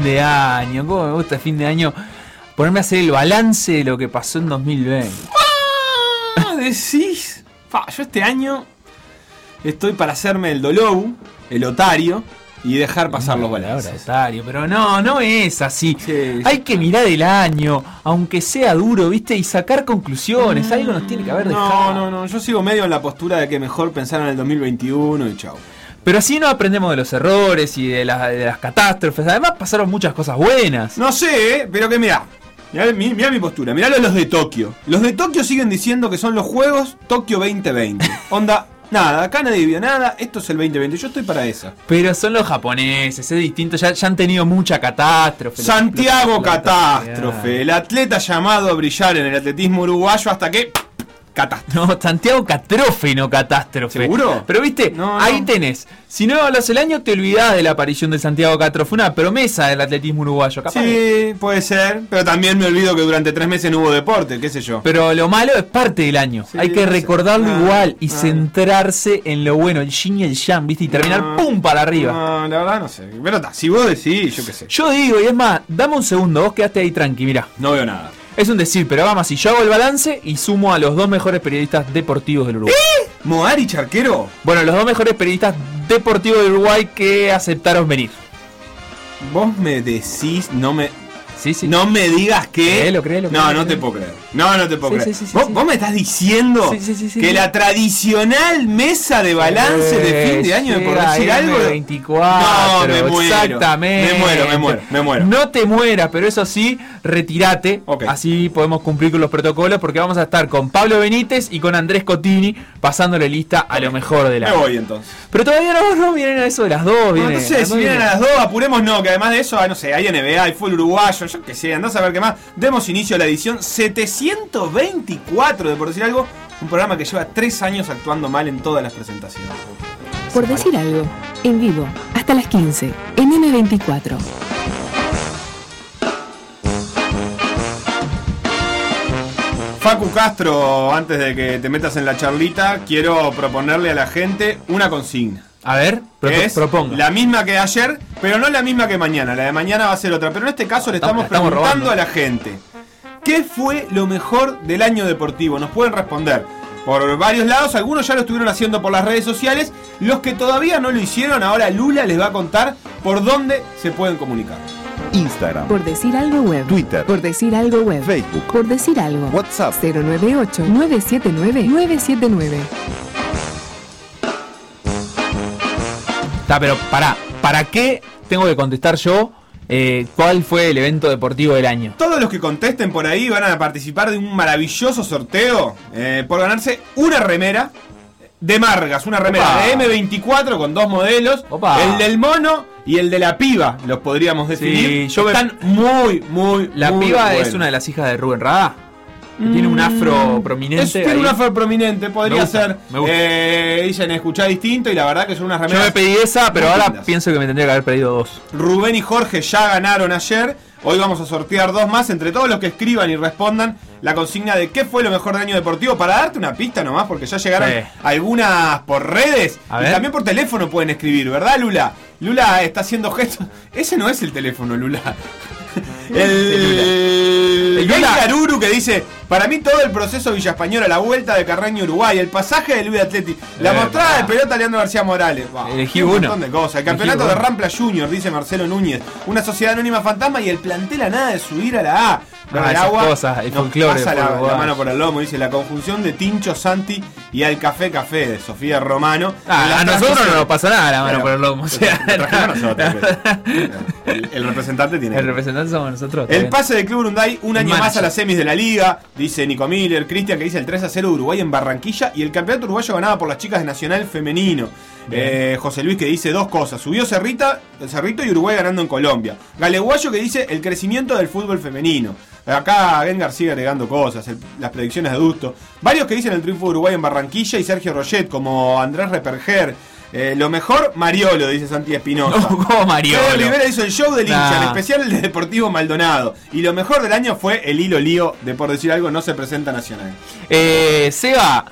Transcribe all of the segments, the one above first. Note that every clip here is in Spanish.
fin de año, cómo me gusta fin de año ponerme a hacer el balance de lo que pasó en 2020. Ah, decís. Yo este año estoy para hacerme el Dolou, el Otario, y dejar pasar los balances. Otario, pero no, no es así. Sí, Hay que mirar el año, aunque sea duro, ¿viste? Y sacar conclusiones. Algo nos tiene que haber dejado. No, no, no. Yo sigo medio en la postura de que mejor pensar en el 2021 y chau. Pero así no aprendemos de los errores y de, las- de las catástrofes. Además pasaron muchas cosas buenas. No sé, eh, pero que mirá. Mirá, mi- mirá mi postura, mirá los de Tokio. Los de Tokio siguen diciendo que son los juegos Tokio 2020. Onda, nada, acá nadie vio nada, esto es el 2020, yo estoy para esa. Pero son los japoneses, es distinto. Ya, ya han tenido mucha catástrofe. Santiago Catástrofe, el atleta llamado a brillar en el atletismo uruguayo hasta que... Catástrofe. No, Santiago Catrofe, no catástrofe. ¿Seguro? Pero viste, No, no. ahí tenés. Si no hablas el año, te olvidás de la aparición de Santiago Catrofe, una promesa del atletismo uruguayo, capaz. Sí, puede ser, pero también me olvido que durante tres meses no hubo deporte, qué sé yo. Pero lo malo es parte del año. Sí, Hay que recordarlo Ah, igual y ah. centrarse en lo bueno, el yin y el yang, ¿viste? Y terminar No, pum para arriba. No, la verdad no sé. Pero ta, si vos decís, yo qué sé. Yo digo, y es más, dame un segundo, vos quedaste ahí tranqui, mira. No veo nada. Es un decir, pero vamos así, yo hago el balance y sumo a los dos mejores periodistas deportivos del Uruguay. ¿Moari Charquero? Bueno, los dos mejores periodistas deportivos del Uruguay que aceptaron venir. Vos me decís, no me. Sí, sí. No me digas que. Créelo, créelo, no, créelo, no te puedo creer. No, no te puedo Sí, creer. sí, sí, sí, ¿Vos, me estás diciendo que la tradicional mesa de balance de fin de año, de por decir algo. 24, No, me muero. exactamente. Me muero, me muero, me muero. No te mueras, pero eso sí, retírate. Así podemos cumplir con los protocolos porque vamos a estar con Pablo Benítez y con Andrés Cotini pasándole lista a lo mejor de la. Me voy entonces. Pero todavía no, no vienen a eso de las dos. No, viene- no sé, las si vienen a las dos, apuremos no, que además de eso, ah, no sé, hay NBA, hay fútbol uruguayo, yo qué sé, andás a ver qué más. Demos inicio a la edición 724 de Por Decir Algo, un programa que lleva tres años actuando mal en todas las presentaciones. Por decir algo, en vivo, hasta las 15, en M24. Facu Castro, antes de que te metas en la charlita, quiero proponerle a la gente una consigna. A ver, pro- es proponga. la misma que ayer, pero no la misma que mañana. La de mañana va a ser otra. Pero en este caso le estamos, Estamos- estamos preguntando robando. a la gente: ¿Qué fue lo mejor del año deportivo? Nos pueden responder por varios lados. Algunos ya lo estuvieron haciendo por las redes sociales. Los que todavía no lo hicieron, ahora Lula les va a contar por dónde se pueden comunicar. Instagram, Por decir algo web. Twitter, Por decir algo web. Facebook, Por decir algo. WhatsApp. 098-979-979. Está, pero pará, ¿para qué tengo que contestar yo eh, cuál fue el evento deportivo del año? Todos los que contesten por ahí van a participar de un maravilloso sorteo eh, por ganarse una remera de Margas, una remera Opa. de M24 con dos modelos, Opa. el del mono y el de la piba, los podríamos definir. Sí, yo me- Están muy, muy, La muy piba es una de las hijas de Rubén Rada. Tiene un afro prominente. Es- tiene ahí. un afro prominente, podría Me gusta, ser. me gusta. Eh, dicen escuchar distinto y la verdad que son unas Yo remeras. me pedí esa, pero ahora lindas. pienso que me tendría que haber pedido dos. Rubén y Jorge ya ganaron ayer. Hoy vamos a sortear dos más entre todos los que escriban y respondan la consigna de qué fue lo mejor del año deportivo. Para darte una pista nomás, porque ya llegaron Sí. algunas por redes A y ver. también por teléfono pueden escribir, ¿verdad, Lula? Lula está haciendo gestos. Ese no es el teléfono, Lula. El, El. Caruru que dice: Para mí, todo el proceso Villa Española, la vuelta de Carreño Uruguay, el pasaje de Luis Atleti, la Eh, mostrada de pelota de Leandro García Morales. Va, Elegí un uno. montón de cosas. El Elegí campeonato de uno. Rampla Junior, dice Marcelo Núñez. Una sociedad anónima fantasma y el plantel a nada de subir a la A. No, Ah, el agua cosas, el folclore pasa la, la mano por el lomo, dice la conjunción de Tincho Santi y al Café Café de Sofía Romano. Ah, a nosotros no nos pasa nada la mano Bueno, por el lomo. O sea, pero- el, el representante tiene. el representante somos nosotros. El bien. pase del Club Urunday, un año más a las semis de la liga, dice Nico Miller, Cristian que dice el 3 a 0 de Uruguay en Barranquilla y el campeonato uruguayo ganado por las chicas de Nacional Femenino. Eh, José Luis que dice dos cosas, subió Cerrita, el Cerrito y Uruguay ganando en Colombia. Galeguayo que dice el crecimiento del fútbol femenino. Acá Gengar sigue agregando cosas, el- las predicciones de adusto. Varios que dicen el triunfo de Uruguay en Barranquilla y Sergio Roget como Andrés Reperger. Eh, lo mejor, Mariolo, dice Santi Espinosa. Como Mariolo. Pedro Rivera hizo el show del hincha, en Nah. especial el de Deportivo Maldonado. Y lo mejor del año fue el hilo lío de por decir algo no se presenta nacional. Eh, Seba,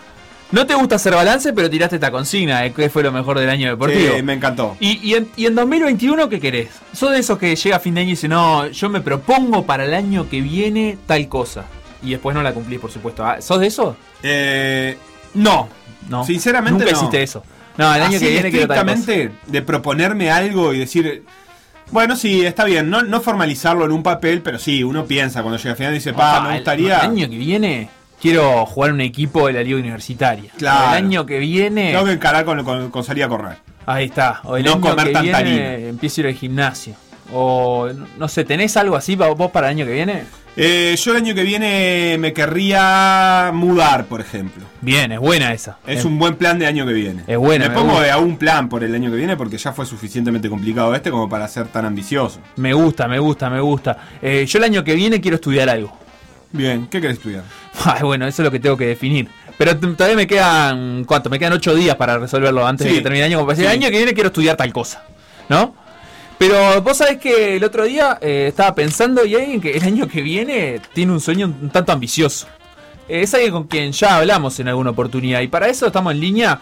No te gusta hacer balance, pero tiraste esta consigna, eh, que fue lo mejor del año deportivo. Sí, me encantó. Y, y en, y en 2021, ¿qué querés? ¿Sos de esos que llega a fin de año y dice, no, yo me propongo para el año que viene tal cosa? Y después no la cumplís, por supuesto. Ah, ¿Sos de eso? Eh, no, No. Sinceramente Nunca no. hiciste eso. No, el año Así que viene estrictamente de proponerme algo y decir, bueno, sí, está bien, no, no formalizarlo en un papel, pero sí, uno piensa cuando llega a final y dice, pa, me gustaría. El año que viene quiero jugar un equipo de la liga universitaria. Claro. El año que viene... Tengo que encarar con, con- con salir a correr. Ahí está. O el No año comer que tanta viene harina. empiezo a ir al gimnasio. O no sé, ¿tenés algo así pa- vos para el año que viene? Eh, yo el año que viene me querría mudar, por ejemplo. Bien, es buena esa. Es un buen plan de año que viene. Es buena, Me me pongo de a un plan por el año que viene porque ya fue suficientemente complicado este como para ser tan ambicioso. Me gusta, me gusta, me gusta. Eh, yo el año que viene quiero estudiar algo. Bien, ¿qué querés estudiar? Ay, bueno, eso es lo que tengo que definir. Pero todavía me quedan, ¿cuánto? Me quedan ocho días para resolverlo antes Sí. de que termine el año. Como para decir, Sí. el año que viene quiero estudiar tal cosa, ¿no? Pero vos sabés que el otro día eh, estaba pensando y alguien que el año que viene tiene un sueño un tanto ambicioso. Eh, es alguien con quien ya hablamos en alguna oportunidad y para eso estamos en línea.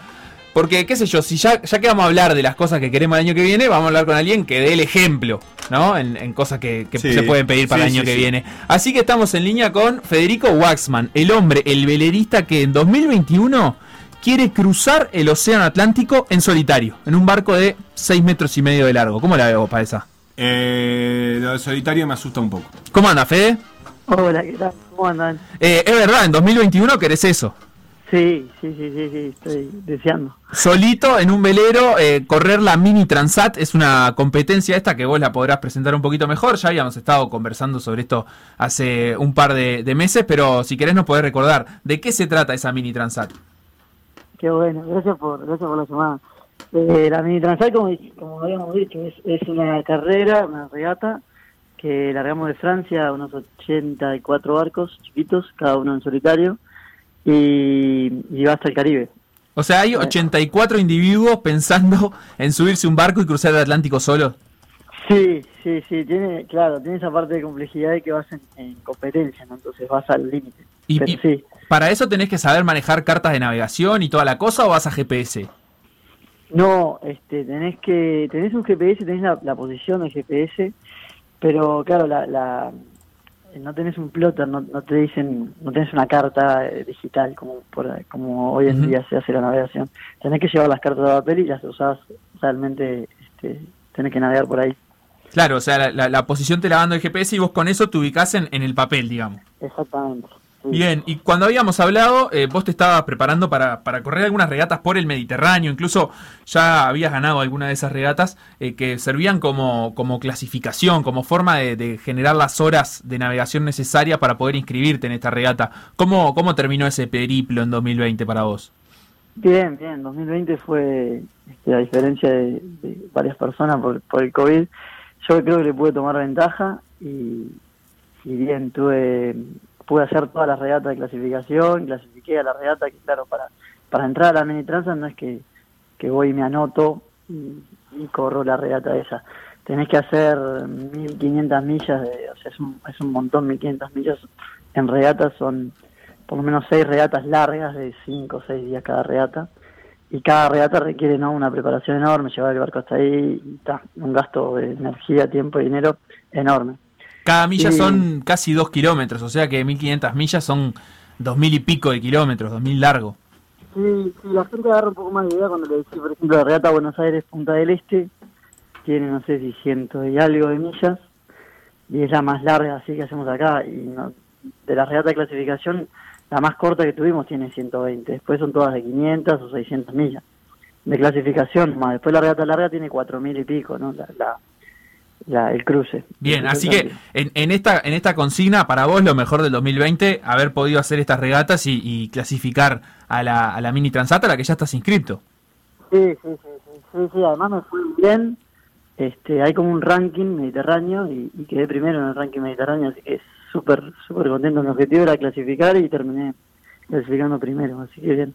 Porque, qué sé yo, si ya, ya que vamos a hablar de las cosas que queremos el año que viene, vamos a hablar con alguien que dé el ejemplo, ¿no? En, en cosas que, que Sí. se pueden pedir para Sí, el año sí, que viene. Así que estamos en línea con Federico Waxman, el hombre, el velerista que en 2021 quiere cruzar el Océano Atlántico en solitario, en un barco de 6 metros y medio de largo. ¿Cómo la veo para esa? Eh, lo de solitario me asusta un poco. ¿Cómo anda, Fede? Hola, ¿qué tal? ¿Cómo andan? Eh, es verdad, en 2021 querés eso. Sí, sí, sí, sí, sí, estoy deseando. Solito en un velero, eh, correr la Mini Transat es una competencia esta que vos la podrás presentar un poquito mejor. Ya habíamos estado conversando sobre esto hace un par de, de meses, pero si querés nos podés recordar de qué se trata esa Mini Transat. Qué bueno, gracias por, gracias por la llamada. Eh, la mini transat, como, como habíamos dicho, es, es una carrera, una regata, que largamos de Francia, unos 84 barcos chiquitos, cada uno en solitario, y, y va hasta el Caribe. O sea, hay 84 individuos pensando en subirse un barco y cruzar el Atlántico solo. Sí, sí, sí, tiene, claro, tiene esa parte de complejidad de que vas en, en competencia, ¿no? entonces vas al límite. Y, y sí, para eso tenés que saber manejar cartas de navegación y toda la cosa o vas a GPS. No, este, tenés que, tenés un GPS, tenés la, la posición del GPS, pero claro, la, la, no tenés un plotter, no, no te dicen, no tenés una carta eh, digital como por, como hoy en día se hace la navegación. Tenés que llevar las cartas de papel y las usás realmente, este, tenés que navegar por ahí. Claro, o sea, la, la- la posición te la manda el GPS y vos con eso te ubicás en, en el papel, digamos. Exactamente. Bien, y cuando habíamos hablado, eh, vos te estabas preparando para, para correr algunas regatas por el Mediterráneo, incluso ya habías ganado alguna de esas regatas eh, que servían como, como clasificación, como forma de, de generar las horas de navegación necesarias para poder inscribirte en esta regata. ¿Cómo, cómo terminó ese periplo en 2020 para vos? Bien, bien. 2020 fue, este, a diferencia de, de varias personas por, por el COVID, yo creo que le pude tomar ventaja y, y bien, tuve pude hacer todas las regatas de clasificación, clasifiqué a la regata, que claro, para, para entrar a la mini transa no es que, que voy y me anoto y, corro la regata esa. Tenés que hacer 1500 millas, de, o sea, es un, es un montón, 1500 millas en regatas, son por lo menos seis regatas largas de cinco o seis días cada regata. Y cada regata requiere no una preparación enorme llevar el barco hasta ahí y ta, un gasto de energía tiempo y dinero enorme Cada milla Sí. son casi dos kilómetros, o sea que 1500 millas son 2000 y pico de kilómetros, 2000 largo. sí, sí la gente agarra un poco más de idea cuando le decís por ejemplo la regata Buenos Aires Punta del Este tiene no sé si ciento y algo de millas y es la más larga así que hacemos acá y no- de la regata de clasificación la más corta que tuvimos tiene 120 después son todas de 500 o 600 millas de clasificación más después la regata larga tiene 4000 y pico no la, la, la- el cruce Bien, El así que en, en esta en esta consigna, para vos lo mejor del 2020, haber podido hacer estas regatas y, y clasificar a la, a la Mini Transat a la que ya estás inscrito. Sí, sí, sí, sí, sí, sí, además me fue bien. Este, hay como un ranking mediterráneo y, y quedé primero en el ranking mediterráneo, así que súper, súper contento. Mi objetivo era clasificar y terminé clasificando primero, así que bien.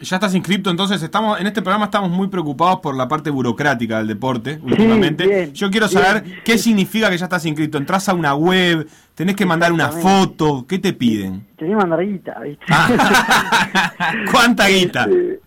Ya estás inscripto, entonces estamos en este programa estamos muy preocupados por la parte burocrática del deporte últimamente. bien, Yo quiero bien. saber qué significa que ya estás inscrito. Entras a una web, tenés que mandar una foto, ¿qué te piden? Tenía que mandar guita, ¿viste? ¿Cuánta guita? Eh,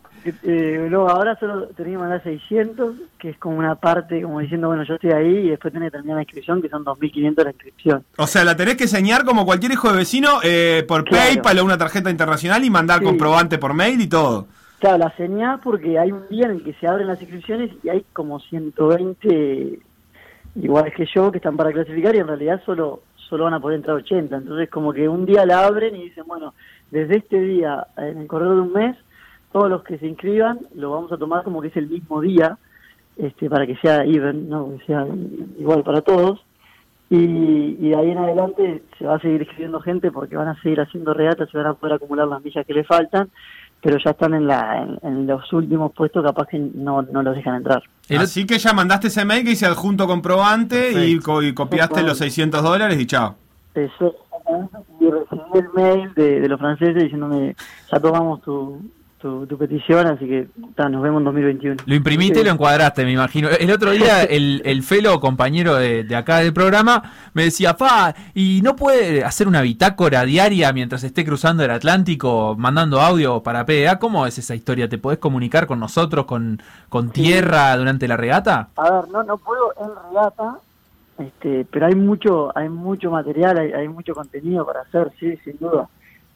eh, no, ahora solo tenía que mandar 600, que es como una parte, como diciendo, bueno, yo estoy ahí, y después tenés que terminar la inscripción, que son 2.500 la inscripción. O sea, la tenés que enseñar como cualquier hijo de vecino eh, por Claro. PayPal o una tarjeta internacional y mandar Sí. comprobante por mail y todo. Claro, la señal porque hay un día en el que se abren las inscripciones y hay como 120 iguales que yo que están para clasificar y en realidad solo solo van a poder entrar 80. Entonces como que un día la abren y dicen, bueno, desde este día, en el correo de un mes, todos los que se inscriban lo vamos a tomar como que es el mismo día, este para que sea even, ¿no? que sea igual para todos. Y, y de ahí en adelante se va a seguir escribiendo gente porque van a seguir haciendo regatas, se van a poder acumular las millas que le faltan, pero ya están en, la, en, en los últimos puestos, capaz que no, no los dejan entrar. Así que ya mandaste ese mail que dice adjunto comprobante y, co- y copiaste los 600 dólares y chao. Eso, y recibí el mail de, de los franceses diciéndome, ya tomamos tu, tu, tu petición, así que ta, nos vemos en 2021. Lo imprimiste y lo encuadraste, me imagino. El otro día, el, el Felo, compañero de, de acá del programa, me decía, pa, ¿y no puede hacer una bitácora diaria mientras esté cruzando el Atlántico, mandando audio para PDA? ¿Cómo es esa historia? ¿Te podés comunicar con nosotros, con, con tierra durante la regata? A ver, no, no puedo en regata, este, pero hay mucho, hay mucho material, hay, hay mucho contenido para hacer, sí, sin duda.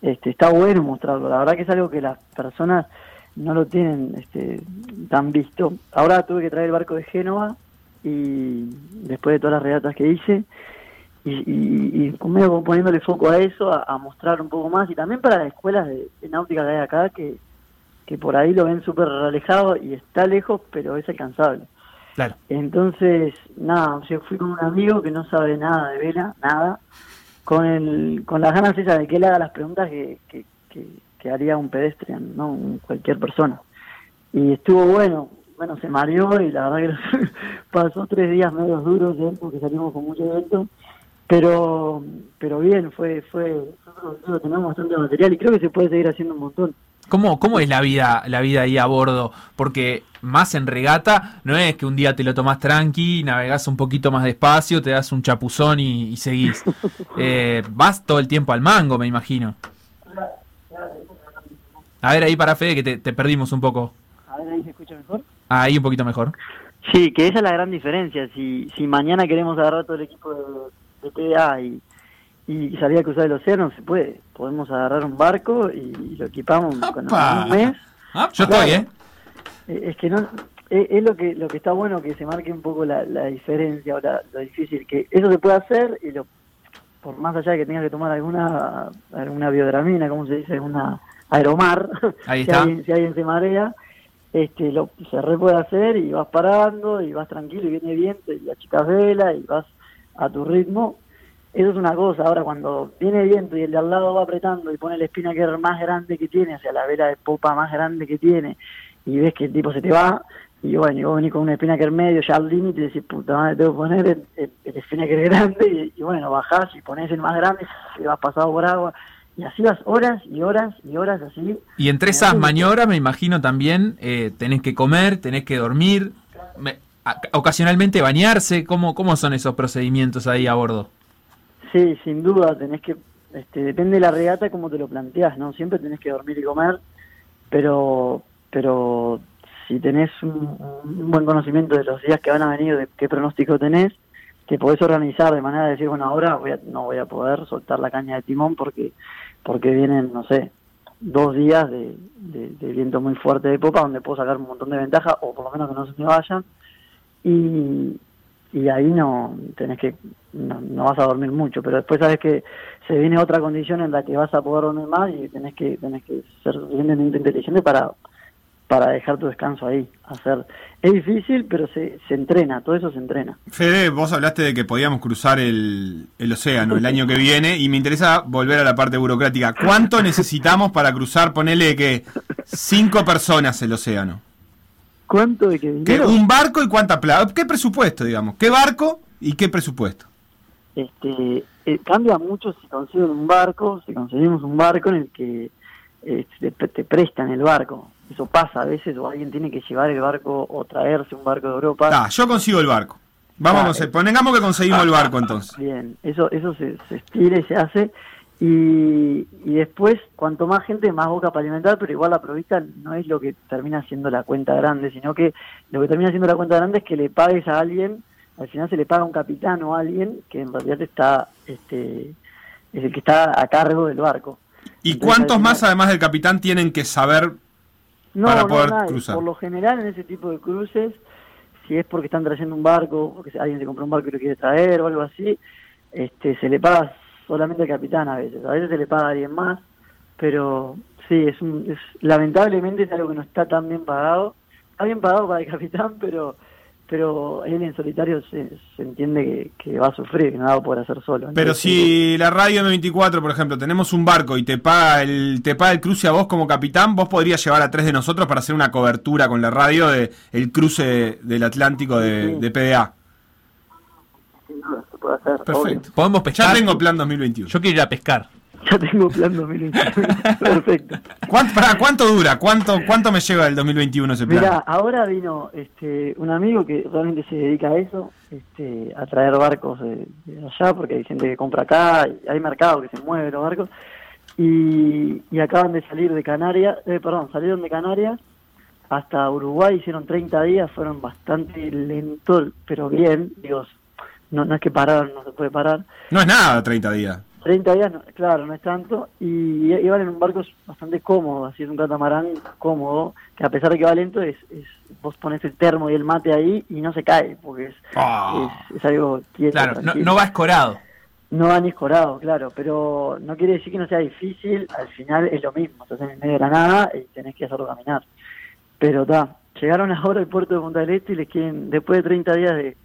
Este, está bueno mostrarlo. La verdad que es algo que las personas no lo tienen este, tan visto. Ahora tuve que traer el barco de Génova y después de todas las regatas que hice y, y, y poniéndole foco a eso, a, a mostrar un poco más y también para las escuelas de, de náutica que hay acá que, que por ahí lo ven súper alejado y está lejos, pero es alcanzable. Claro. Entonces, nada, yo fui con un amigo que no sabe nada de vela, nada, con el, con las ganas esas de que él haga las preguntas que, que, que, haría un pedestrian, no cualquier persona. Y estuvo bueno, bueno, se mareó y la verdad que pasó tres días medio duros de porque salimos con mucho evento, pero pero bien, fue, fue, tenemos bastante material y creo que se puede seguir haciendo un montón. ¿Cómo, ¿Cómo es la vida, la vida ahí a bordo? Porque más en regata no es que un día te lo tomás tranqui, navegás un poquito más despacio, te das un chapuzón y, y seguís. Eh, vas todo el tiempo al mango, me imagino. A ver, ahí para Fede, que te, te perdimos un poco. A ver, ahí se escucha mejor. Ahí un poquito mejor. Sí, que esa es la gran diferencia. Si, si mañana queremos agarrar todo el equipo de, de PDA y, y salir a cruzar el océano, se puede. Podemos agarrar un barco y lo equipamos con un mes. Yo estoy, Claro. ¿eh? Eh, Es que no es, es lo que lo que está bueno que se marque un poco la, la diferencia o la- lo difícil que eso se puede hacer y lo por más allá de que tengas que tomar alguna alguna biodramina, como se dice, alguna aeromar, Ahí si alguien, si alguien se marea, este lo se re puede hacer y vas parando y vas tranquilo y viene viento y achicas vela y vas a tu ritmo. Eso es una cosa, ahora cuando viene viento y el de al lado va apretando y pone el spinnaker más grande que tiene, o sea, la vela de popa más grande que tiene, y ves que el tipo se te va, y bueno, y vos venís con un spinnaker medio ya al límite y decís, puta madre, tengo que poner el, el, el spinnaker grande, y, y bueno, bajás y pones el más grande y vas pasado por agua, y así vas horas y horas y horas así. Y entre esas maniobras, me imagino también, eh, tenés que comer, tenés que dormir, me- a- ocasionalmente bañarse. ¿Cómo, ¿Cómo son esos procedimientos ahí a bordo? Sí, sin duda, tenés que, este, depende de la regata como te lo planteás, ¿no? Siempre tenés que dormir y comer, pero, pero si tenés un, un buen conocimiento de los días que van a venir, de qué pronóstico tenés, te podés organizar de manera de decir, bueno, ahora voy a- no voy a poder soltar la caña de timón porque, porque vienen, no sé, dos días de, de- de viento muy fuerte de popa donde puedo sacar un montón de ventaja o por lo menos que no se me vayan y, y ahí no tenés que no, no vas a dormir mucho pero después sabes que se viene otra condición en la que vas a poder dormir más y tenés que tenés que ser suficientemente inteligente para para dejar tu descanso ahí hacer es difícil pero se, se entrena todo eso se entrena Fede, vos hablaste de que podíamos cruzar el, el océano el año que viene y me interesa volver a la parte burocrática. ¿Cuánto necesitamos para cruzar, ponele que cinco personas el océano? ¿cuánto de ¿Qué, dinero? ¿Un barco y cuánta plata? ¿Qué presupuesto, digamos? ¿Qué barco y qué presupuesto? Este eh, cambia mucho si consiguen un barco si conseguimos un barco en el que eh, te, te prestan el barco eso pasa a veces, o alguien tiene que llevar el barco o traerse un barco de Europa. Ah, yo consigo el barco. Vamos, Ah, a hacer- pongamos que conseguimos el barco entonces. Bien, eso, eso se, se estira y se hace. Y, y después, cuanto más gente, más boca para alimentar, pero igual la provista no es lo que termina siendo la cuenta grande, sino que lo que termina siendo la cuenta grande es que le pagues a alguien, al final se le paga a un capitán o a alguien que en realidad está, este, es el que está a cargo del barco. ¿Y Entonces, cuántos más, además del capitán, tienen que saber No, para no, poder nada, cruzar? Por lo general en ese tipo de cruces, si es porque están trayendo un barco, porque si alguien se compró un barco y lo quiere traer o algo así, este, se le paga solamente al capitán a veces. A veces se le paga a alguien más, pero sí, es, un, es lamentablemente es algo que no está tan bien pagado. Está bien pagado para el capitán, pero pero él en solitario se, se entiende que, que va a sufrir, que no va a poder hacer solo. Pero si la radio M24, por ejemplo, tenemos un barco y te paga el te paga el cruce a vos como capitán, vos podrías llevar a tres de nosotros para hacer una cobertura con la radio de el cruce del Atlántico de, Sí. de PDA. sin duda, se puede hacer, Perfecto. Podemos pescar. Ya tengo plan 2021. Yo quiero ir a pescar. Ya tengo plan 2021. Perfecto. ¿Cuánto, pará, ¿cuánto dura? ¿Cuánto, ¿Cuánto me lleva el 2021 ese plan? Mira, ahora vino este un amigo que realmente se dedica a eso, este, a traer barcos de, de allá, porque hay gente que compra acá, hay mercado que se mueve los barcos, y, y acaban de salir de Canarias, eh, perdón, salieron de Canarias hasta Uruguay, hicieron 30 días, fueron bastante lentos, pero bien, digo, no, no es que pararon, no se puede parar, No es nada 30 días. 30 días, no- claro, no es tanto, y iban en un barco bastante cómodo, así es un catamarán cómodo, que a pesar de que va lento, es, es vos pones el termo y el mate ahí y no se cae, porque es, Ah. es, es algo quieto. Claro, no, no va escorado. No va ni escorado, claro, pero no quiere decir que no sea difícil, al final es lo mismo, estás en el medio de la nada y tenés que hacerlo caminar. Pero está, llegaron ahora al puerto de Punta del Este y les quieren, después de 30 días de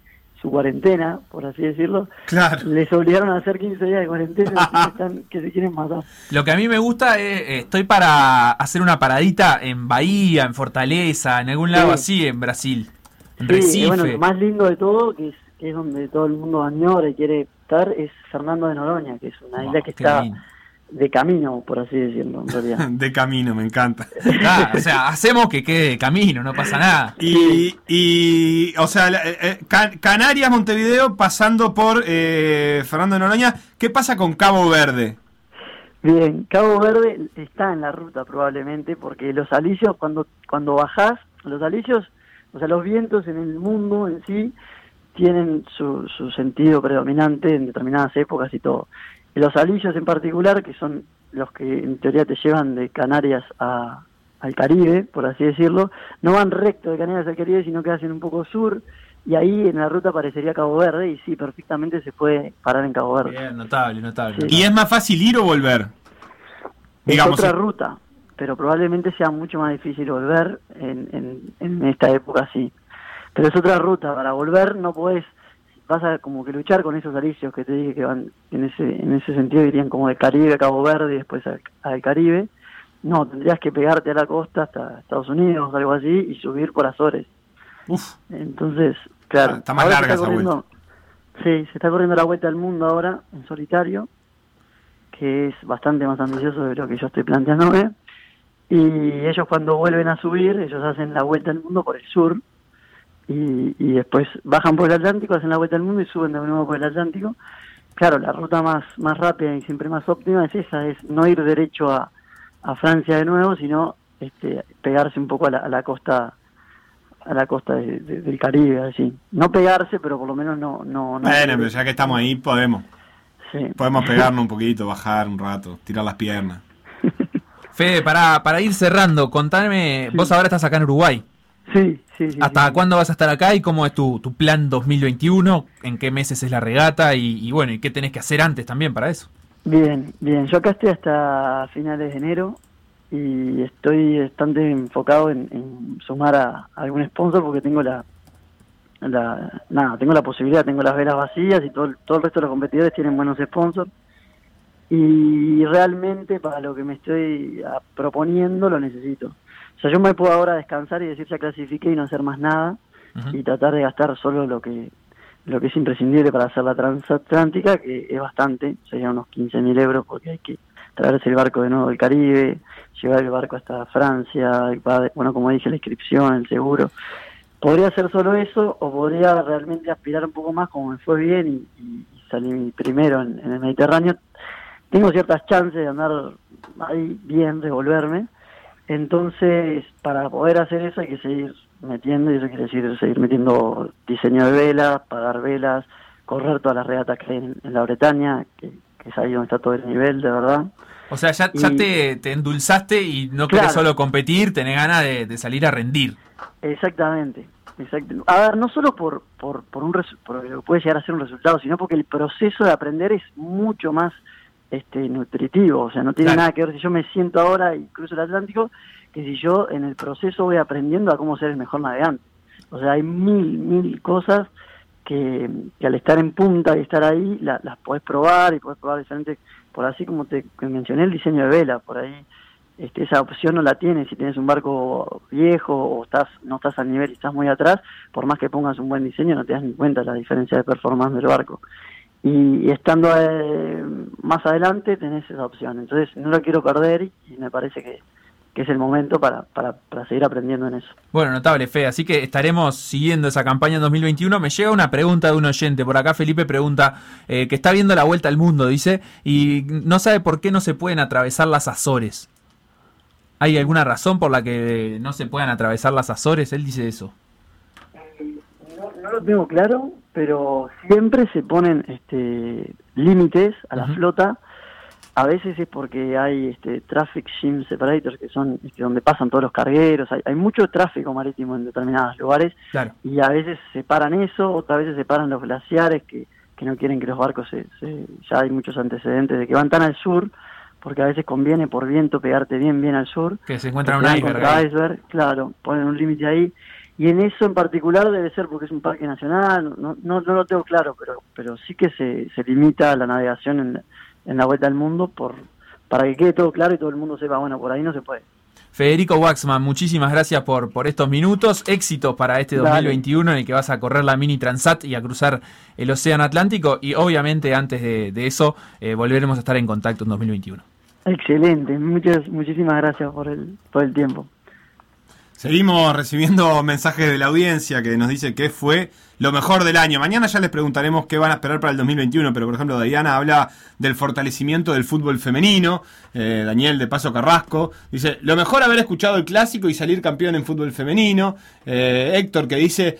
su cuarentena, por así decirlo, Claro. les obligaron a hacer 15 días de cuarentena y están, que se quieren matar. Lo que a mí me gusta es, eh, estoy para hacer una paradita en Bahía, en Fortaleza, en algún lado Sí. así en Brasil. En Sí, y Recife. bueno, lo más lindo de todo, que es, que es donde todo el mundo añora y quiere estar, es Fernando de Noroña, que es una Wow, isla que está lindo. De camino, por así decirlo, en realidad. De camino, me encanta. Claro, o sea, hacemos que quede de camino, no pasa nada. Y, y o sea, la- eh, eh, Ca- Canarias, Montevideo, pasando por eh, Fernando de Noroña. ¿Qué pasa con Cabo Verde? Bien, Cabo Verde está en la ruta probablemente, porque los alicios, cuando, cuando bajás, los alicios, o sea, los vientos en el mundo en sí, tienen su, su sentido predominante en determinadas épocas y todo. Los alicios en particular, que son los que en teoría te llevan de Canarias a, al Caribe, por así decirlo, no van recto de Canarias al Caribe, sino que hacen un poco sur, y ahí en la ruta aparecería Cabo Verde, y sí, perfectamente se puede parar en Cabo Verde. Bien, notable, notable. Sí. ¿Y es más fácil ir o volver? es Digamos, otra eh, ruta, pero probablemente sea mucho más difícil volver en, en, en esta época sí. Pero es otra ruta, para volver no podés, vas a como que luchar con esos alicios que te dije que van en ese, en ese sentido, irían como de Caribe a Cabo Verde y después al, al Caribe. No, tendrías que pegarte a la costa hasta Estados Unidos, algo así, y subir por Azores. uf, Entonces, claro. Está más larga esa corriendo- Sí, se está corriendo la vuelta al mundo ahora en solitario, que es bastante más ambicioso de lo que yo estoy planteándome. Y ellos cuando vuelven a subir, ellos hacen la vuelta al mundo por el sur y, y después bajan por el Atlántico, hacen la vuelta al mundo y suben de nuevo por el Atlántico. Claro, la ruta más, más rápida y siempre más óptima es esa, es no ir derecho a, a Francia de nuevo, sino este, pegarse un poco a la, a la costa a la costa de- de- del Caribe, así. No pegarse, pero por lo menos no... no, no bueno, pero ya que estamos ahí, podemos. Sí. Podemos pegarnos un poquito, bajar un rato, tirar las piernas. Fede, para, para ir cerrando, contame, vos ahora estás acá en Uruguay. Sí, sí, sí. ¿Hasta sí. cuándo vas a estar acá y cómo es tu, tu plan 2021? ¿En qué meses es la regata? Y, y bueno, ¿y qué tenés que hacer antes también para eso? Bien, bien. Yo acá estoy hasta finales de enero y estoy bastante enfocado en, en sumar a, algún sponsor porque tengo la, la nada, tengo la posibilidad, tengo las velas vacías y todo, todo el resto de los competidores tienen buenos sponsors y realmente para lo que me estoy proponiendo lo necesito. O sea, yo me puedo ahora descansar y decir ya clasifiqué y no hacer más nada y tratar de gastar solo lo que lo que es imprescindible para hacer la transatlántica, que es bastante, serían unos 15.000 euros porque hay que traerse el barco de nuevo del Caribe, llevar el barco hasta Francia, bueno, como dije, la inscripción, el seguro. Podría hacer solo eso o podría realmente aspirar un poco más como me fue bien y, salí primero en, el Mediterráneo. Tengo ciertas chances de andar ahí bien, revolverme. Entonces, para poder hacer eso hay que seguir metiendo, y eso quiere decir seguir metiendo diseño de velas, pagar velas, correr todas las regatas que hay en, la Bretaña, que, es ahí donde está todo el nivel, de verdad. O sea, ya, ya te, endulzaste y no quieres solo competir, tenés ganas de, salir a rendir. Exactamente. A ver, no solo por, por, por un por puede llegar a ser un resultado, sino porque el proceso de aprender es mucho más este, nutritivo. O sea, no tiene nada que ver si yo me siento ahora y cruzo el Atlántico, que si yo en el proceso voy aprendiendo a cómo ser el mejor navegante. O sea, hay mil, mil cosas que, al estar en punta y estar ahí las podés probar y podés probar diferentes, por así como te mencioné el diseño de vela, por ahí este, esa opción no la tienes si tienes un barco viejo o estás no estás al nivel y estás muy atrás, por más que pongas un buen diseño no te das ni cuenta la diferencia de performance del barco. Y, estando eh, más adelante tenés esa opción, entonces no la quiero perder y me parece que, que es el momento para, para, para, seguir aprendiendo en eso. Bueno, notable, Fe. Así que estaremos siguiendo esa campaña en 2021. Me llega una pregunta de un oyente. Por acá Felipe pregunta eh, que está viendo la vuelta al mundo, dice, y no sabe por qué no se pueden atravesar las Azores. ¿Hay alguna razón por la que no se puedan atravesar las Azores? Él dice eso. No, no lo tengo claro, pero siempre se ponen este, límites a la flota a veces es porque hay este, traffic shim separators, que son este, donde pasan todos los cargueros, hay, mucho tráfico marítimo en determinados lugares, y a veces separan eso, otras veces separan los glaciares, que, que no quieren que los barcos se, Ya hay muchos antecedentes de que van tan al sur, porque a veces conviene por viento pegarte bien, bien al sur. Que se encuentran un iceberg. Claro, ponen un límite ahí. Y en eso en particular debe ser porque es un parque nacional, no, no, no lo tengo claro, pero, pero sí que se, se limita la navegación en en la vuelta al mundo por para que quede todo claro y todo el mundo sepa, bueno, por ahí no se puede. Federico Waxman, muchísimas gracias por, por estos minutos. Éxitos para este 2021 en el que vas a correr la Mini Transat y a cruzar el Océano Atlántico. Y obviamente antes de, eso eh, volveremos a estar en contacto en 2021. Excelente, muchas, muchísimas gracias por el, por el tiempo. Seguimos recibiendo mensajes de la audiencia que nos dice que fue lo mejor del año. Mañana ya les preguntaremos qué van a esperar para el 2021, pero por ejemplo Diana habla del fortalecimiento del fútbol femenino. Eh, Daniel de Paso Carrasco dice, lo mejor haber escuchado el clásico y salir campeón en fútbol femenino. Eh, Héctor que dice...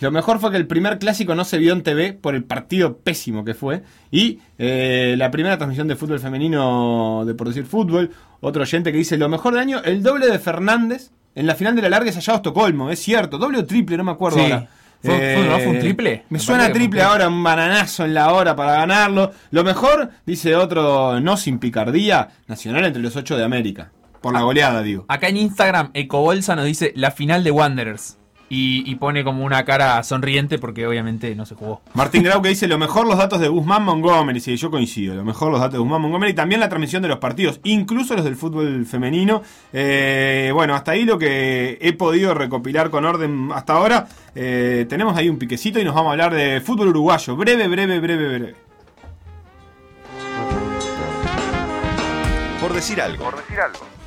Lo mejor fue que el primer clásico no se vio en TV por el partido pésimo que fue. Y eh, la primera transmisión de fútbol femenino de por decir fútbol. Otro oyente que dice, lo mejor del año, el doble de Fernández en la final de la larga es allá Estocolmo, es cierto. Doble o triple, no me acuerdo ahora. ¿Fue, un triple? Me, suena triple ahora, un bananazo en la hora para ganarlo. Lo mejor, dice otro, no sin picardía, Nacional entre los ocho de América. Por la goleada, digo. Acá en Instagram, Ecobolsa nos dice la final de Wanderers y, pone como una cara sonriente porque obviamente no se jugó. Martín Grau que dice lo mejor los datos de Guzmán Montgomery, sí, yo coincido, lo mejor los datos de Guzmán Montgomery y también la transmisión de los partidos, incluso los del fútbol femenino. Eh, bueno, hasta ahí lo que he podido recopilar con orden hasta ahora. Eh, tenemos ahí un piquecito y nos vamos a hablar de fútbol uruguayo, breve, breve, breve, breve. Por decir algo. Por decir algo.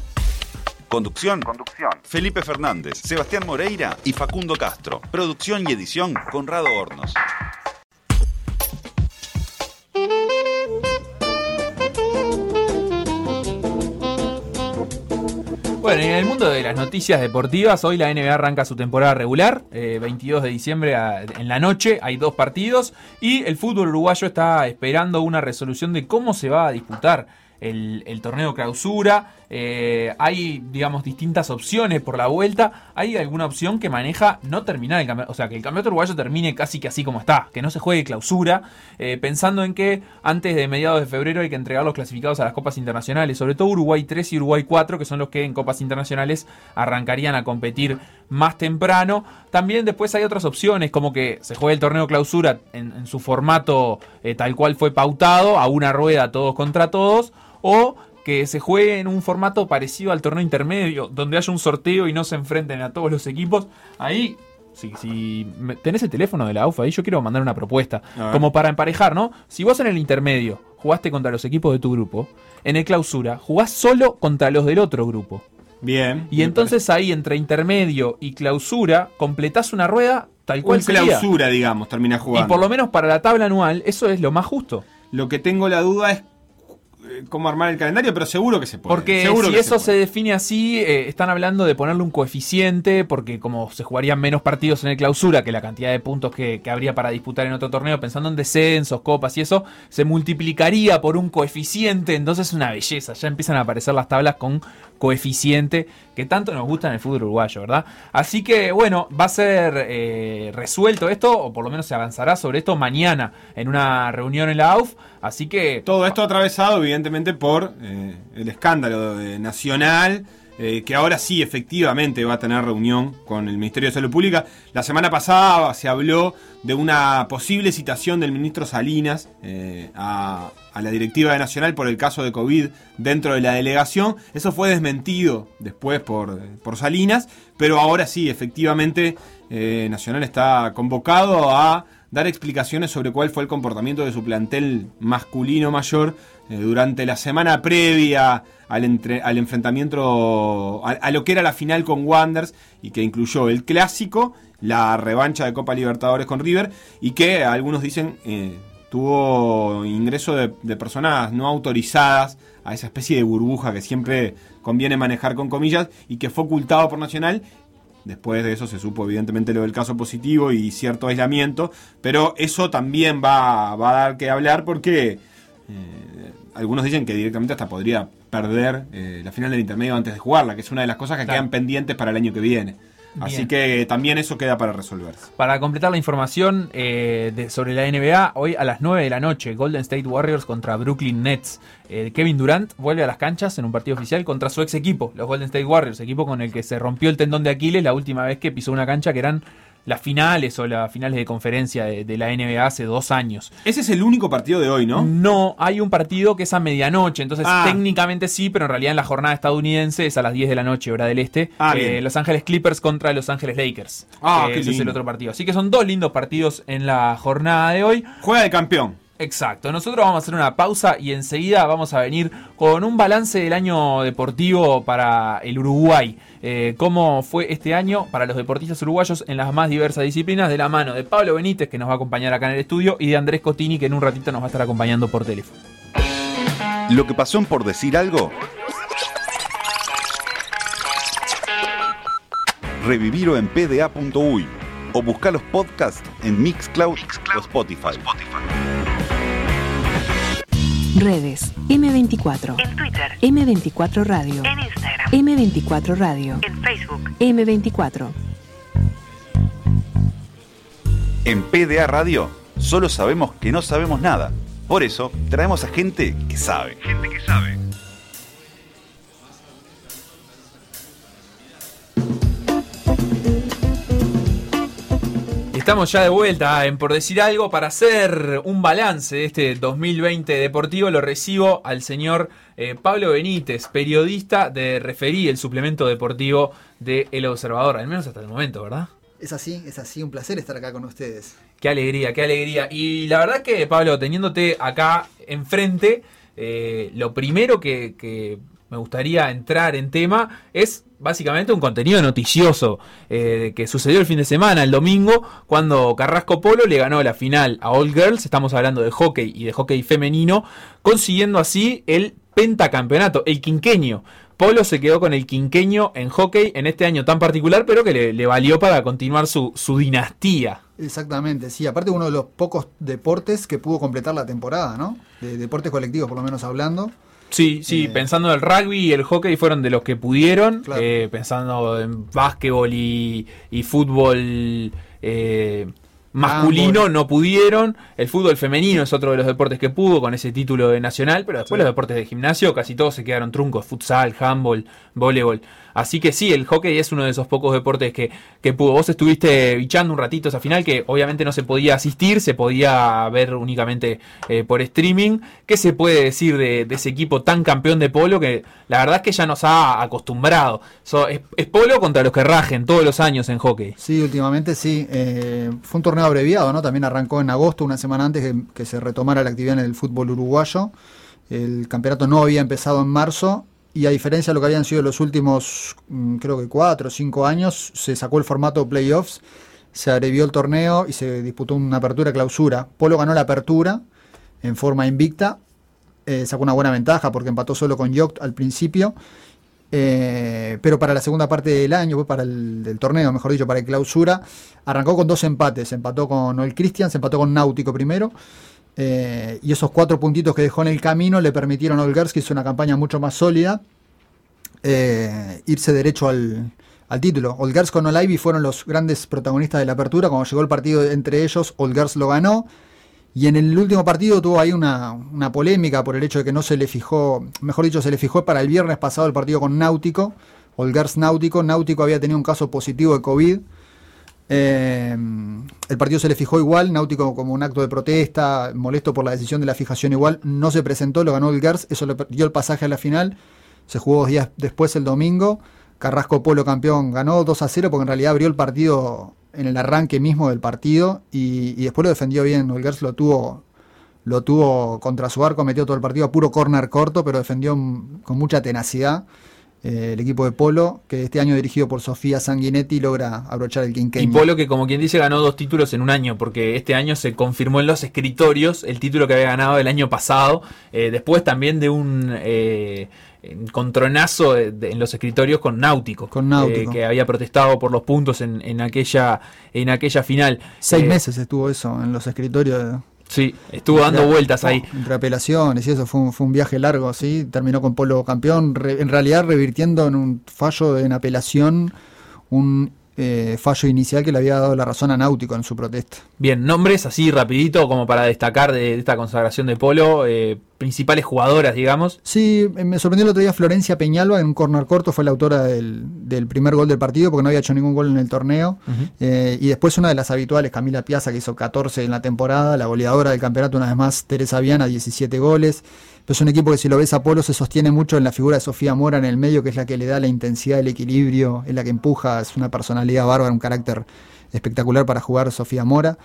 Conducción. Conducción. Felipe Fernández, Sebastián Moreira y Facundo Castro. Producción y edición Conrado Hornos. Bueno, en el mundo de las noticias deportivas, hoy la NBA arranca su temporada regular, 22 eh, de diciembre en la noche, hay dos partidos y el fútbol uruguayo está esperando una resolución de cómo se va a disputar el, el torneo clausura. Eh, hay, digamos, distintas opciones por la vuelta. Hay alguna opción que maneja no terminar el campeonato, o sea, que el campeonato uruguayo termine casi que así como está, que no se juegue clausura, eh, pensando en que antes de mediados de febrero hay que entregar los clasificados a las copas internacionales, sobre todo Uruguay 3 y Uruguay 4, que son los que en copas internacionales arrancarían a competir más temprano. También después hay otras opciones, como que se juegue el torneo clausura en, su formato eh, tal cual fue pautado, a una rueda todos contra todos, o que se juegue en un formato parecido al torneo intermedio, donde haya un sorteo y no se enfrenten a todos los equipos. Ahí Si, si tenés el teléfono de la AUFA ahí, yo quiero mandar una propuesta. Como para emparejar, ¿no? Si vos en el intermedio jugaste contra los equipos de tu grupo, en el clausura jugás solo contra los del otro grupo. Bien. Y entonces ahí, entre intermedio y clausura, completás una rueda tal cual un sería. clausura, digamos, termina Y jugando. por lo menos para la tabla anual, eso es lo más justo. Lo que tengo la duda es cómo armar el calendario, pero seguro que se puede. Porque seguro si eso se, define así, eh, están hablando de ponerle un coeficiente, porque como se jugarían menos partidos en el clausura que la cantidad de puntos que, que habría para disputar en otro torneo, pensando en descensos, copas y eso, se multiplicaría por un coeficiente, entonces es una belleza, ya empiezan a aparecer las tablas con coeficiente que tanto nos gusta en el fútbol uruguayo, ¿verdad? Así que bueno, va a ser eh, resuelto esto, o por lo menos se avanzará sobre esto mañana en una reunión en la AUF, así que... Todo esto atravesado, evidentemente, por eh, el escándalo de nacional, eh, que ahora sí, efectivamente, va a tener reunión con el Ministerio de Salud Pública. La semana pasada se habló de una posible citación del ministro Salinas eh, a, la directiva de Nacional por el caso de COVID dentro de la delegación. Eso fue desmentido después por, por Salinas, pero ahora sí, efectivamente, Nacional está convocado a dar explicaciones sobre cuál fue el comportamiento de su plantel masculino mayor eh, durante la semana previa al, entre- al enfrentamiento, a, lo que era la final con Wanders y que incluyó el clásico, la revancha de Copa Libertadores con River y que algunos dicen eh, tuvo ingreso de, de personas no autorizadas a esa especie de burbuja que siempre conviene manejar con comillas y que fue ocultado por Nacional Después de eso se supo evidentemente lo del caso positivo y cierto aislamiento, pero eso también va, va a dar que hablar porque eh, algunos dicen que directamente hasta podría perder eh, la final del intermedio antes de jugarla, que es una de las cosas que Claro. quedan pendientes para el año que viene. Así que también eso queda para resolverse. Para completar la información eh, de- sobre la NBA, hoy a las 9 de la noche, Golden State Warriors contra Brooklyn Nets. Eh, Kevin Durant vuelve a las canchas en un partido oficial contra su ex equipo, los Golden State Warriors, equipo con el que se rompió el tendón de Aquiles la última vez que pisó una cancha que eran las finales o las finales de conferencia de, de la NBA hace dos años. Ese es el único partido de hoy, ¿no? No, hay un partido que es a medianoche, entonces Ah. técnicamente sí, pero en realidad en la jornada estadounidense es a las 10 de la noche, hora del este. Ah, eh. Los Ángeles Clippers contra Los Ángeles Lakers. Ah, que qué ese es el otro partido. Así que son dos lindos partidos en la jornada de hoy. Juega de campeón. Exacto, nosotros vamos a hacer una pausa y enseguida vamos a venir con un balance del año deportivo para el Uruguay. Eh, cómo fue este año para los deportistas uruguayos en las más diversas disciplinas, de la mano de Pablo Benítez, que nos va a acompañar acá en el estudio, y de Andrés Cotini, que en un ratito nos va a estar acompañando por teléfono. Lo que pasó por decir algo. Revivirlo en pda.uy o buscar los podcasts en Mixcloud, o Spotify. Redes M24. En Twitter, M24 Radio. en Instagram, M24 Radio. en Facebook. M24. En PDA Radio solo sabemos que no sabemos nada. Por eso traemos a gente que sabe. Gente que sabe. Estamos ya de vuelta en Por Decir Algo para hacer un balance de este 2020 deportivo. Lo recibo al señor eh, Pablo Benítez, periodista de Referí, el suplemento deportivo de El Observador, al menos hasta el momento, ¿verdad? Es así, es así, un placer estar acá con ustedes. Qué alegría, qué alegría. Y la verdad que, Pablo, teniéndote acá enfrente, eh, lo primero que, que me gustaría entrar en tema es básicamente un contenido noticioso eh, que sucedió el fin de semana, el domingo, cuando Carrasco Polo le ganó la final a All Girls, estamos hablando de hockey y de hockey femenino, consiguiendo así el pentacampeonato, el quinqueño. Polo se quedó con el quinqueño en hockey en este año tan particular, pero que le, valió para continuar su, su dinastía. Exactamente, sí, aparte uno de los pocos deportes que pudo completar la temporada, ¿no? De deportes colectivos, por lo menos hablando. Sí, sí, Eh, pensando en el rugby y el hockey fueron de los que pudieron, Claro. eh, pensando en básquetbol y, y fútbol eh, masculino no pudieron, el fútbol femenino es otro de los deportes que pudo con ese título de nacional, pero después Sí. los deportes de gimnasio casi todos se quedaron truncos, futsal, handball, voleibol. Así que sí, el hockey es uno de esos pocos deportes que, que pudo. Vos estuviste bichando un ratito esa final que obviamente no se podía asistir, se podía ver únicamente eh, por streaming. ¿Qué se puede decir de, ese equipo tan campeón de polo que la verdad es que ya nos ha acostumbrado? So, es, es polo contra los que rajen todos los años en hockey. Sí, últimamente sí. Eh, fue un torneo abreviado, ¿no? También arrancó en agosto, una semana antes que, que se retomara la actividad en el fútbol uruguayo. El campeonato no había empezado en marzo y a diferencia de lo que habían sido los últimos, mm, creo que cuatro o cinco años, se sacó el formato playoffs, se abrevió el torneo y se disputó una apertura-clausura. Polo ganó la apertura en forma invicta, eh, sacó una buena ventaja porque empató solo con Yokt al principio. Eh, pero para la segunda parte del año, pues, para el del torneo, mejor dicho, para el clausura, arrancó con dos empates. Empató con el Christian, se empató con Náutico primero. Eh, y esos cuatro puntitos que dejó en el camino le permitieron a Olgers, que hizo una campaña mucho más sólida, eh, irse derecho al, al título. Olgers con Olaivi fueron los grandes protagonistas de la apertura. Cuando llegó el partido entre ellos, Olgers lo ganó. Y en el último partido tuvo ahí una, una, polémica por el hecho de que no se le fijó, mejor dicho, se le fijó para el viernes pasado el partido con Náutico, Olgers Náutico. Náutico había tenido un caso positivo de COVID. Eh, el partido se le fijó igual, Náutico como un acto de protesta, molesto por la decisión de la fijación igual, no se presentó, lo ganó el Gers, eso le dio el pasaje a la final, se jugó dos días después el domingo, Carrasco Polo campeón ganó 2 a 0 porque en realidad abrió el partido en el arranque mismo del partido y, después lo defendió bien, el Gers lo tuvo lo tuvo contra su arco, metió todo el partido a puro corner corto, pero defendió con mucha tenacidad. Eh, el equipo de Polo, que este año dirigido por Sofía Sanguinetti, logra abrochar el quinquenio. Y Polo que como quien dice ganó dos títulos en un año, porque este año se confirmó en los escritorios el título que había ganado el año pasado, eh, después también de un... Eh, de, de, en los escritorios con Náutico, con Náutico. Eh, que había protestado por los puntos en, en aquella en aquella final. Seis eh, meses estuvo eso en los escritorios. Sí, estuvo dando vueltas ahí. Entre apelaciones y eso fue un, fue un viaje largo, sí. Terminó con Polo campeón, re, en realidad revirtiendo en un fallo en apelación un eh, fallo inicial que le había dado la razón a Náutico en su protesta. Bien, nombres así rapidito como para destacar de, esta consagración de Polo, eh, principales jugadoras, digamos. Sí, me sorprendió el otro día Florencia Peñalba en un corner corto, fue la autora del, del, primer gol del partido porque no había hecho ningún gol en el torneo. Uh -huh. eh, y después una de las habituales, Camila Piazza, que hizo 14 en la temporada, la goleadora del campeonato una vez más, Teresa Viana, 17 goles. Es un equipo que si lo ves a Polo se sostiene mucho en la figura de Sofía Mora en el medio, que es la que le da la intensidad, el equilibrio, es la que empuja, es una personalidad bárbara, un carácter espectacular para jugar Sofía Mora.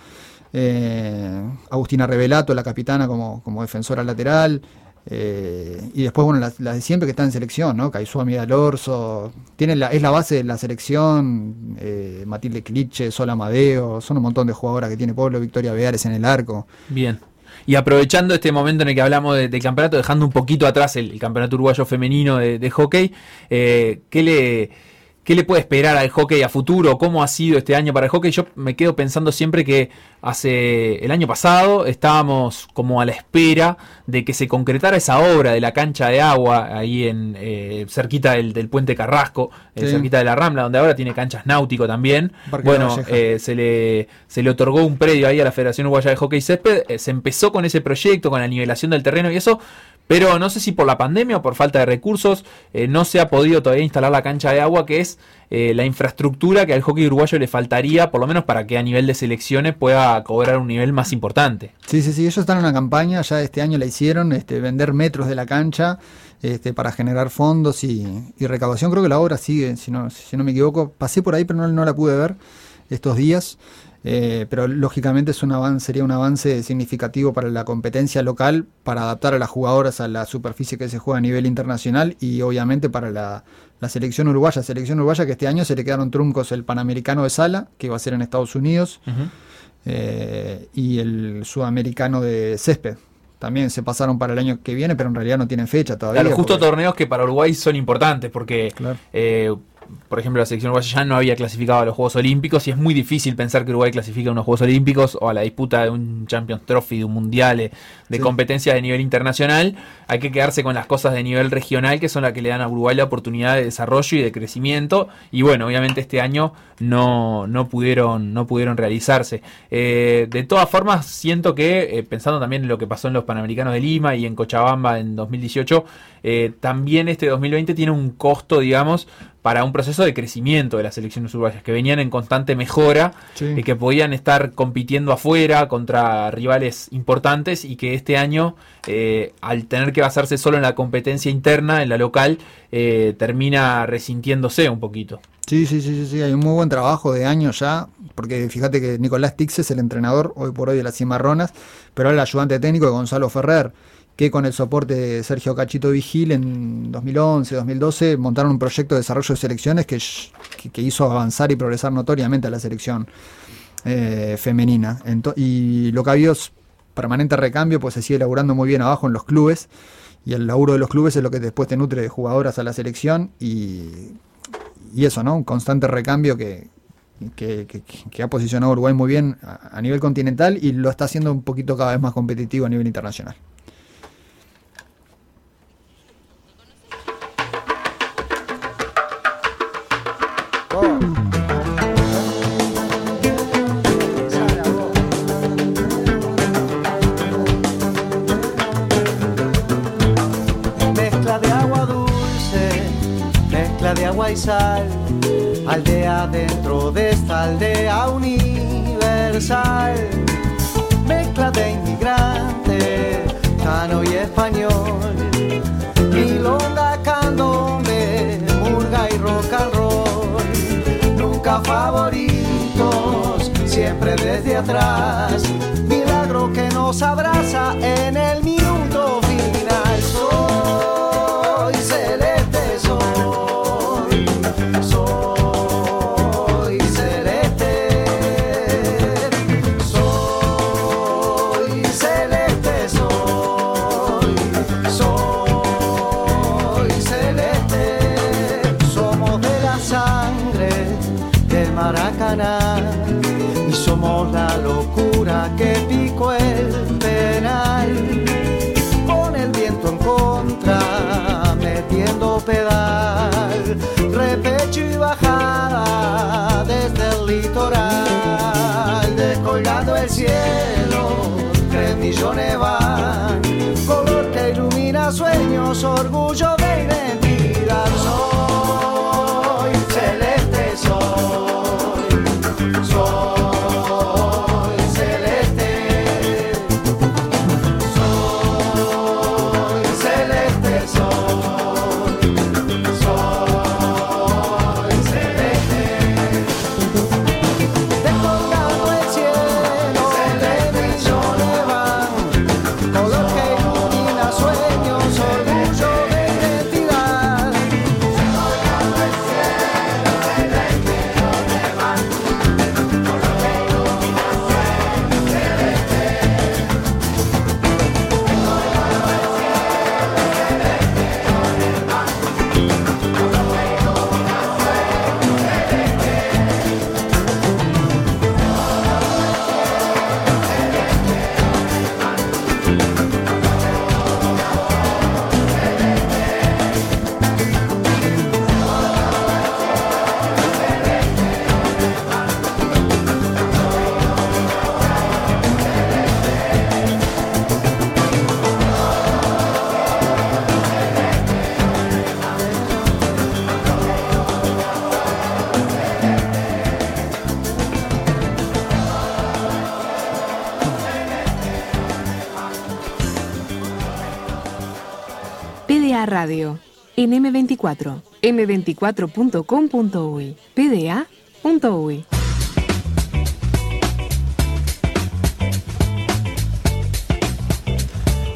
Eh, Agustina Revelato, la capitana como, como defensora lateral. Eh, y después, bueno, las, las, de siempre que están en selección, ¿no? Caizua Alorso, tiene la, es la base de la selección, eh, Matilde Cliche, Sol Amadeo, son un montón de jugadoras que tiene Polo, Victoria Beares en el arco. Bien. Y aprovechando este momento en el que hablamos del de campeonato, dejando un poquito atrás el, el campeonato uruguayo femenino de, de hockey, eh, ¿qué le ¿Qué le puede esperar al hockey a futuro? ¿Cómo ha sido este año para el hockey? Yo me quedo pensando siempre que hace el año pasado estábamos como a la espera de que se concretara esa obra de la cancha de agua ahí en eh, cerquita del, del, puente Carrasco, eh, cerquita de la Rambla, donde ahora tiene canchas náutico también. Parque bueno, eh, se, le, se le otorgó un predio ahí a la Federación Uruguaya de Hockey Césped. Se empezó con ese proyecto, con la nivelación del terreno y eso, pero no sé si por la pandemia o por falta de recursos eh, no se ha podido todavía instalar la cancha de agua, que es eh, la infraestructura que al hockey uruguayo le faltaría, por lo menos para que a nivel de selecciones pueda cobrar un nivel más importante. Sí, sí, sí, ellos están en una campaña, ya este año la hicieron, este, vender metros de la cancha este, para generar fondos y, recaudación. Creo que la obra sigue, si no, si no me equivoco. Pasé por ahí, pero no, no la pude ver estos días. Eh, pero lógicamente es un avance, sería un avance significativo para la competencia local, para adaptar a las jugadoras a la superficie que se juega a nivel internacional y obviamente para la, la selección uruguaya. Selección uruguaya que este año se le quedaron truncos el Panamericano de Sala, que va a ser en Estados Unidos, uh -huh. eh, y el Sudamericano de Césped. También se pasaron para el año que viene, pero en realidad no tienen fecha todavía. Claro, justo porque... torneos que para Uruguay son importantes, porque claro. eh, por ejemplo, la selección uruguaya ya no había clasificado a los Juegos Olímpicos y es muy difícil pensar que Uruguay clasifique a unos Juegos Olímpicos o a la disputa de un Champions Trophy, de un Mundial, de sí. competencias de nivel internacional. Hay que quedarse con las cosas de nivel regional que son las que le dan a Uruguay la oportunidad de desarrollo y de crecimiento. Y bueno, obviamente este año no, no, pudieron, no pudieron realizarse. Eh, de todas formas, siento que, eh, pensando también en lo que pasó en los Panamericanos de Lima y en Cochabamba en 2018, eh, también este 2020 tiene un costo, digamos, para un proceso de crecimiento de las selecciones uruguayas, que venían en constante mejora Sí. y que podían estar compitiendo afuera contra rivales importantes y que este año, eh, al tener que basarse solo en la competencia interna, en la local, eh, termina resintiéndose un poquito. Sí, sí, sí, sí, sí, hay un muy buen trabajo de años ya, porque fíjate que Nicolás Tix es el entrenador hoy por hoy de las Cimarronas, pero el ayudante técnico de Gonzalo Ferrer, que con el soporte de Sergio Cachito Vigil en 2011, 2012 montaron un proyecto de desarrollo de selecciones que, que- hizo avanzar y progresar notoriamente a la selección eh, femenina. Y lo que ha habido es permanente recambio, pues se sigue laburando muy bien abajo en los clubes. Y el laburo de los clubes es lo que después te nutre de jugadoras a la selección y y eso, ¿no? Un constante recambio que, que, que- que ha posicionado a Uruguay muy bien a nivel continental y lo está haciendo un poquito cada vez más competitivo a nivel internacional. Agua dulce, mezcla de agua y sal, aldea dentro de esta aldea universal. Mezcla de inmigrante, cano y español, milonga, candombe, murga y rock and roll. Nunca favoritos, siempre desde atrás. Milagro que nos abraza en el millones van, color que ilumina sueños, orgullo de identidad. Soy celeste, soy, PDA Radio en M24, m24.com.uy, pda.uy.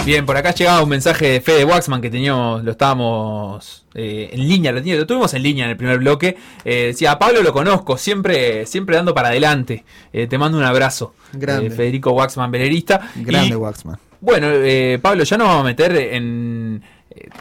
Bien, por acá llegaba un mensaje de Fede Waxman que teníamos, lo estábamos eh, en línea, lo, teníamos- lo tuvimos en línea en el primer bloque. Eh, decía, a Pablo lo conozco, siempre, siempre dando para adelante. Eh, te mando un abrazo. Grande. Eh, Federico Waxman, belerista. Grande Y, Waxman. Bueno, eh, Pablo, ya nos vamos a meter en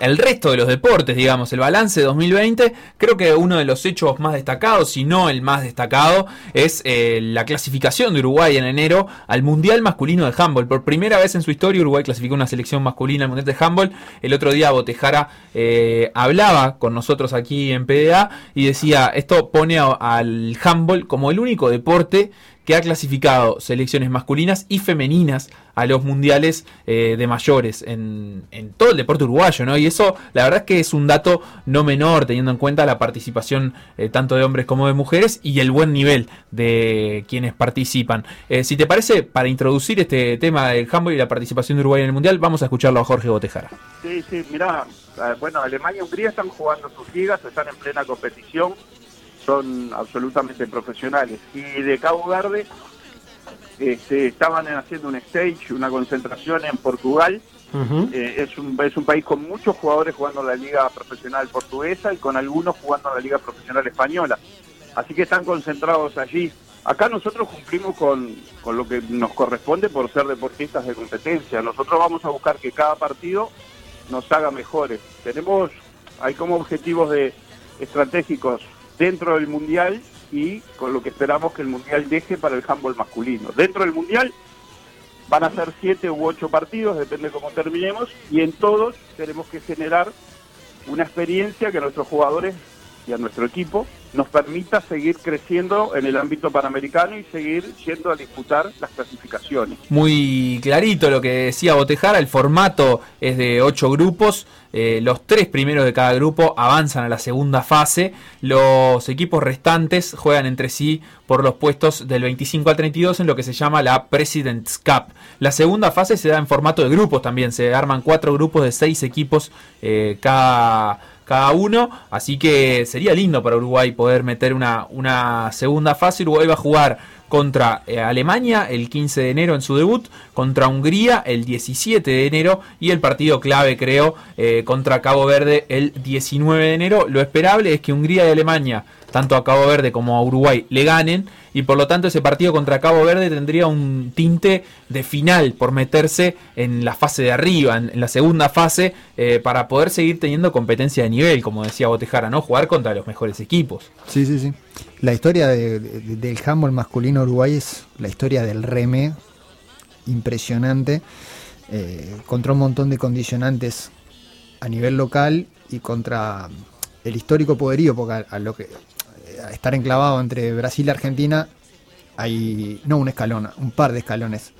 el resto de los deportes, digamos, el balance 2020. Creo que uno de los hechos más destacados, si no el más destacado, es eh, la clasificación de Uruguay en enero al Mundial Masculino de Handball. Por primera vez en su historia, Uruguay clasificó una selección masculina al Mundial de Handball. El otro día Botejara eh, hablaba con nosotros aquí en PDA y decía, esto pone al handball como el único deporte que ha clasificado selecciones masculinas y femeninas a los mundiales eh, de mayores en, en todo el deporte uruguayo, ¿no? Y eso, la verdad es que es un dato no menor, teniendo en cuenta la participación eh, tanto de hombres como de mujeres y el buen nivel de quienes participan. Eh, si te parece, para introducir este tema del handball y la participación de Uruguay en el mundial, vamos a escucharlo a Jorge Botejara. Sí, sí, mirá, eh, bueno, Alemania y Hungría están jugando sus ligas, están en plena competición, son absolutamente profesionales. Y de Cabo Verde este, estaban haciendo un stage, una concentración en Portugal. Eh, es, un, es un país con muchos jugadores jugando en la liga profesional portuguesa y con algunos jugando en la liga profesional española. Así que están concentrados allí. Acá nosotros cumplimos con, con lo que nos corresponde por ser deportistas de competencia. Nosotros vamos a buscar que cada partido nos haga mejores. Tenemos, hay como objetivos de estratégicos dentro del mundial y con lo que esperamos que el mundial deje para el handball masculino. Dentro del mundial van a ser siete u ocho partidos, depende cómo terminemos, y en todos tenemos que generar una experiencia que nuestros jugadores y a nuestro equipo nos permita seguir creciendo en el ámbito panamericano y seguir yendo a disputar las clasificaciones. Muy clarito lo que decía Botejara, el formato es de ocho grupos, eh, los tres primeros de cada grupo avanzan a la segunda fase, los equipos restantes juegan entre sí por los puestos del 25 al 32 en lo que se llama la President's Cup. La segunda fase se da en formato de grupos también, se arman cuatro grupos de seis equipos eh, cada cada uno. Así que sería lindo para Uruguay poder meter una, una segunda fase. Uruguay va a jugar contra eh, Alemania el 15 de enero en su debut, contra Hungría el 17 de enero y el partido clave creo eh, contra Cabo Verde el 19 de enero. Lo esperable es que Hungría y Alemania, tanto a Cabo Verde como a Uruguay, le ganen y por lo tanto ese partido contra Cabo Verde tendría un tinte de final por meterse en la fase de arriba, en, la segunda fase, eh, para poder seguir teniendo competencia de nivel, como decía Botejara, ¿no? Jugar contra los mejores equipos. Sí, sí, sí. La historia de- de- del handball masculino uruguay es la historia del reme, impresionante, eh, contra un montón de condicionantes a nivel local y contra el histórico poderío, porque a, lo que estar enclavado entre Brasil y Argentina hay no un escalón, un par de escalones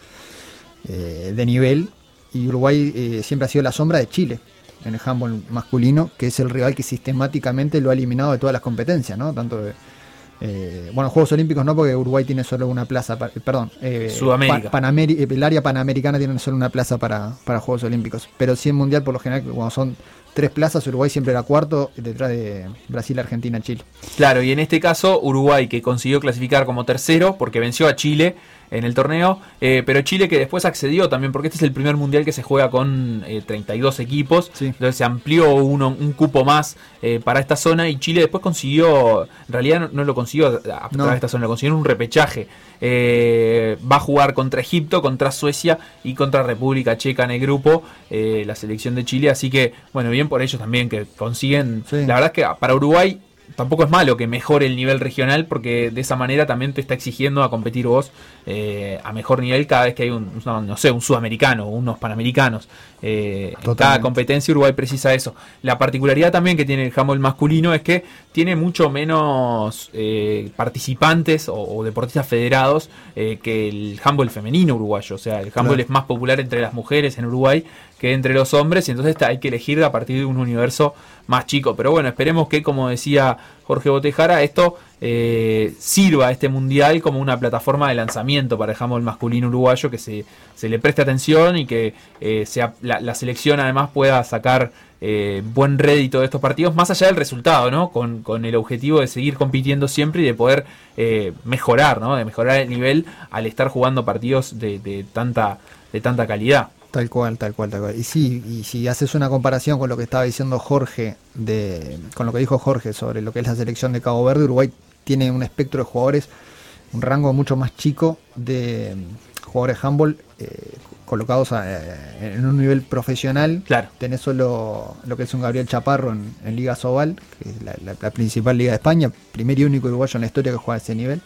eh, de nivel y Uruguay eh, siempre ha sido la sombra de Chile en el handball masculino, que es el rival que sistemáticamente lo ha eliminado de todas las competencias, ¿no? Tanto de, eh, bueno, Juegos Olímpicos no, porque Uruguay tiene solo una plaza, para, perdón, eh, Sudamérica. Pa- eh, el área panamericana tiene solo una plaza para, para Juegos Olímpicos, pero sí en Mundial por lo general, cuando son tres plazas, Uruguay siempre era cuarto detrás de Brasil, Argentina, Chile. Claro, y en este caso Uruguay que consiguió clasificar como tercero porque venció a Chile en el torneo, eh, pero Chile que después accedió también porque este es el primer mundial que se juega con eh, 32 equipos, Sí. entonces se amplió uno, un cupo más eh, para esta zona y Chile después consiguió, en realidad no, no lo consiguió a, No. esta zona, lo consiguió en un repechaje. Eh, va a jugar contra Egipto, contra Suecia y contra República Checa en el grupo, eh, la selección de Chile, así que bueno, bien por ellos también que consiguen, Sí. la verdad es que para Uruguay tampoco es malo que mejore el nivel regional porque de esa manera también te está exigiendo a competir vos eh, a mejor nivel cada vez que hay un, un- no sé, un sudamericano o unos panamericanos. Eh, cada competencia Uruguay precisa eso. La particularidad también que tiene el handball masculino es que tiene mucho menos eh, participantes o, o deportistas federados que el handball femenino uruguayo. O sea, el handball Claro. es más popular entre las mujeres en Uruguay que entre los hombres y entonces hay que elegir a partir de un universo más chico. Pero bueno, esperemos que, como decía Jorge Botejara, esto eh, sirva a este mundial como una plataforma de lanzamiento para el masculino uruguayo, que se, se le preste atención y que eh, sea, la, selección además pueda sacar eh, buen rédito de estos partidos, más allá del resultado, ¿no? Con, con el objetivo de seguir compitiendo siempre y de poder eh, mejorar, ¿no? De mejorar el nivel al estar jugando partidos de tanta, de tanta calidad. Tal cual, tal cual, tal cual. Y sí, y si haces una comparación con lo que estaba diciendo Jorge, de, con lo que dijo Jorge sobre lo que es la selección de Cabo Verde, Uruguay tiene un espectro de jugadores, un rango mucho más chico de mm, jugadores handball eh, colocados a- eh, en un nivel profesional. Claro. Tenés solo lo que es un Gabriel Chaparro en, en Liga Sobal, que es la, la- la principal liga de España, primer y único uruguayo en la historia que juega a ese nivel.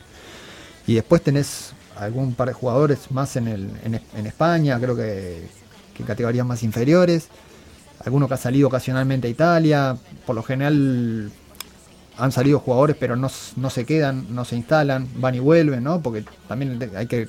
Y después tenés algún par de jugadores más en, el, en, en España, creo que, que en categorías más inferiores. Alguno que ha salido ocasionalmente a Italia. Por lo general, han salido jugadores, pero no, no se quedan, no se instalan, van y vuelven, ¿no? Porque también hay que. de-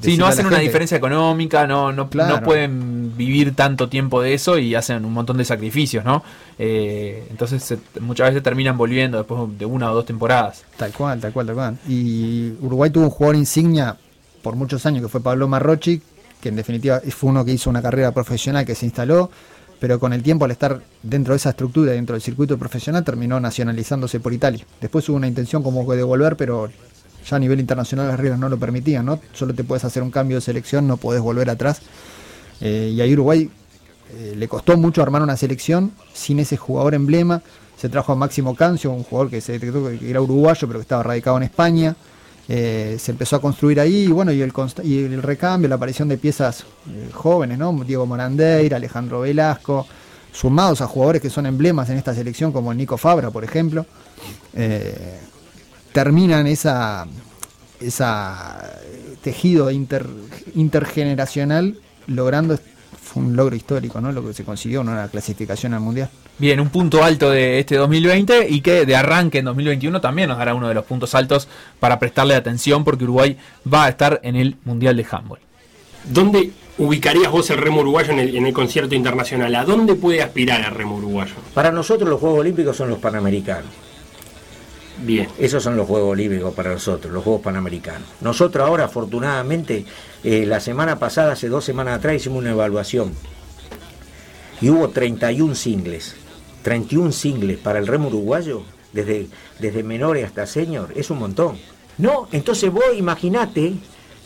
Sí, no hacen una gente- diferencia económica, no, no, Claro. no pueden vivir tanto tiempo de eso y hacen un montón de sacrificios, ¿no? Eh, entonces se- muchas veces terminan volviendo después de una o dos temporadas. Tal cual, tal cual, tal cual. Y Uruguay tuvo un jugador insignia por muchos años que fue Pablo Marrochi, que en definitiva fue uno que hizo una carrera profesional que se instaló, pero con el tiempo al estar dentro de esa estructura, dentro del circuito profesional, terminó nacionalizándose por Italia. Después hubo una intención como de volver, pero ya a nivel internacional las reglas no lo permitían, ¿no? Solo te puedes hacer un cambio de selección, no podés volver atrás. Eh, y ahí Uruguay eh, le costó mucho armar una selección sin ese jugador emblema. Se trajo a Máximo Cancio, un jugador que se detectó que era uruguayo, pero que estaba radicado en España. Eh, se empezó a construir ahí, y bueno, y el, y el recambio, la aparición de piezas eh, jóvenes, ¿no? Diego Morandeira, Alejandro Velasco, sumados a jugadores que son emblemas en esta selección, como Nico Fabra, por ejemplo, eh, terminan esa, esa tejido inter- intergeneracional logrando fue un logro histórico, ¿no? Lo que se consiguió, ¿no? La clasificación al mundial. Bien, un punto alto de este 2020 y que de arranque en 2021 también nos dará uno de los puntos altos para prestarle atención porque Uruguay va a estar en el Mundial de Handball. ¿Dónde ubicarías vos el remo uruguayo en el, en el concierto internacional? ¿A dónde puede aspirar el remo uruguayo? Para nosotros los Juegos Olímpicos son los Panamericanos. Bien. Esos son los Juegos Olímpicos para nosotros, los Juegos Panamericanos. Nosotros ahora, afortunadamente, eh, la semana pasada, hace dos semanas atrás, hicimos una evaluación. Y hubo 31 singles. 31 singles para el remo uruguayo, desde, desde menores hasta senior, es un montón. No, entonces vos imaginate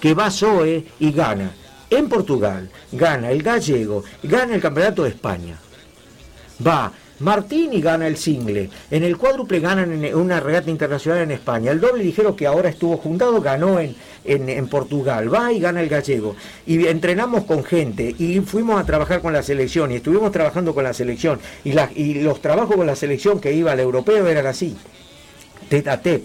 que va Zoe y gana. En Portugal, gana el gallego, gana el campeonato de España. Va Martín y gana el single. En el cuádruple ganan en una regata internacional en España. El doble ligero que ahora estuvo juntado ganó en, en, Portugal. Va y gana el gallego. Y entrenamos con gente y fuimos a trabajar con la selección y estuvimos trabajando con la selección. Y, y los trabajos con la selección que iba al europeo eran así. Tete a tete.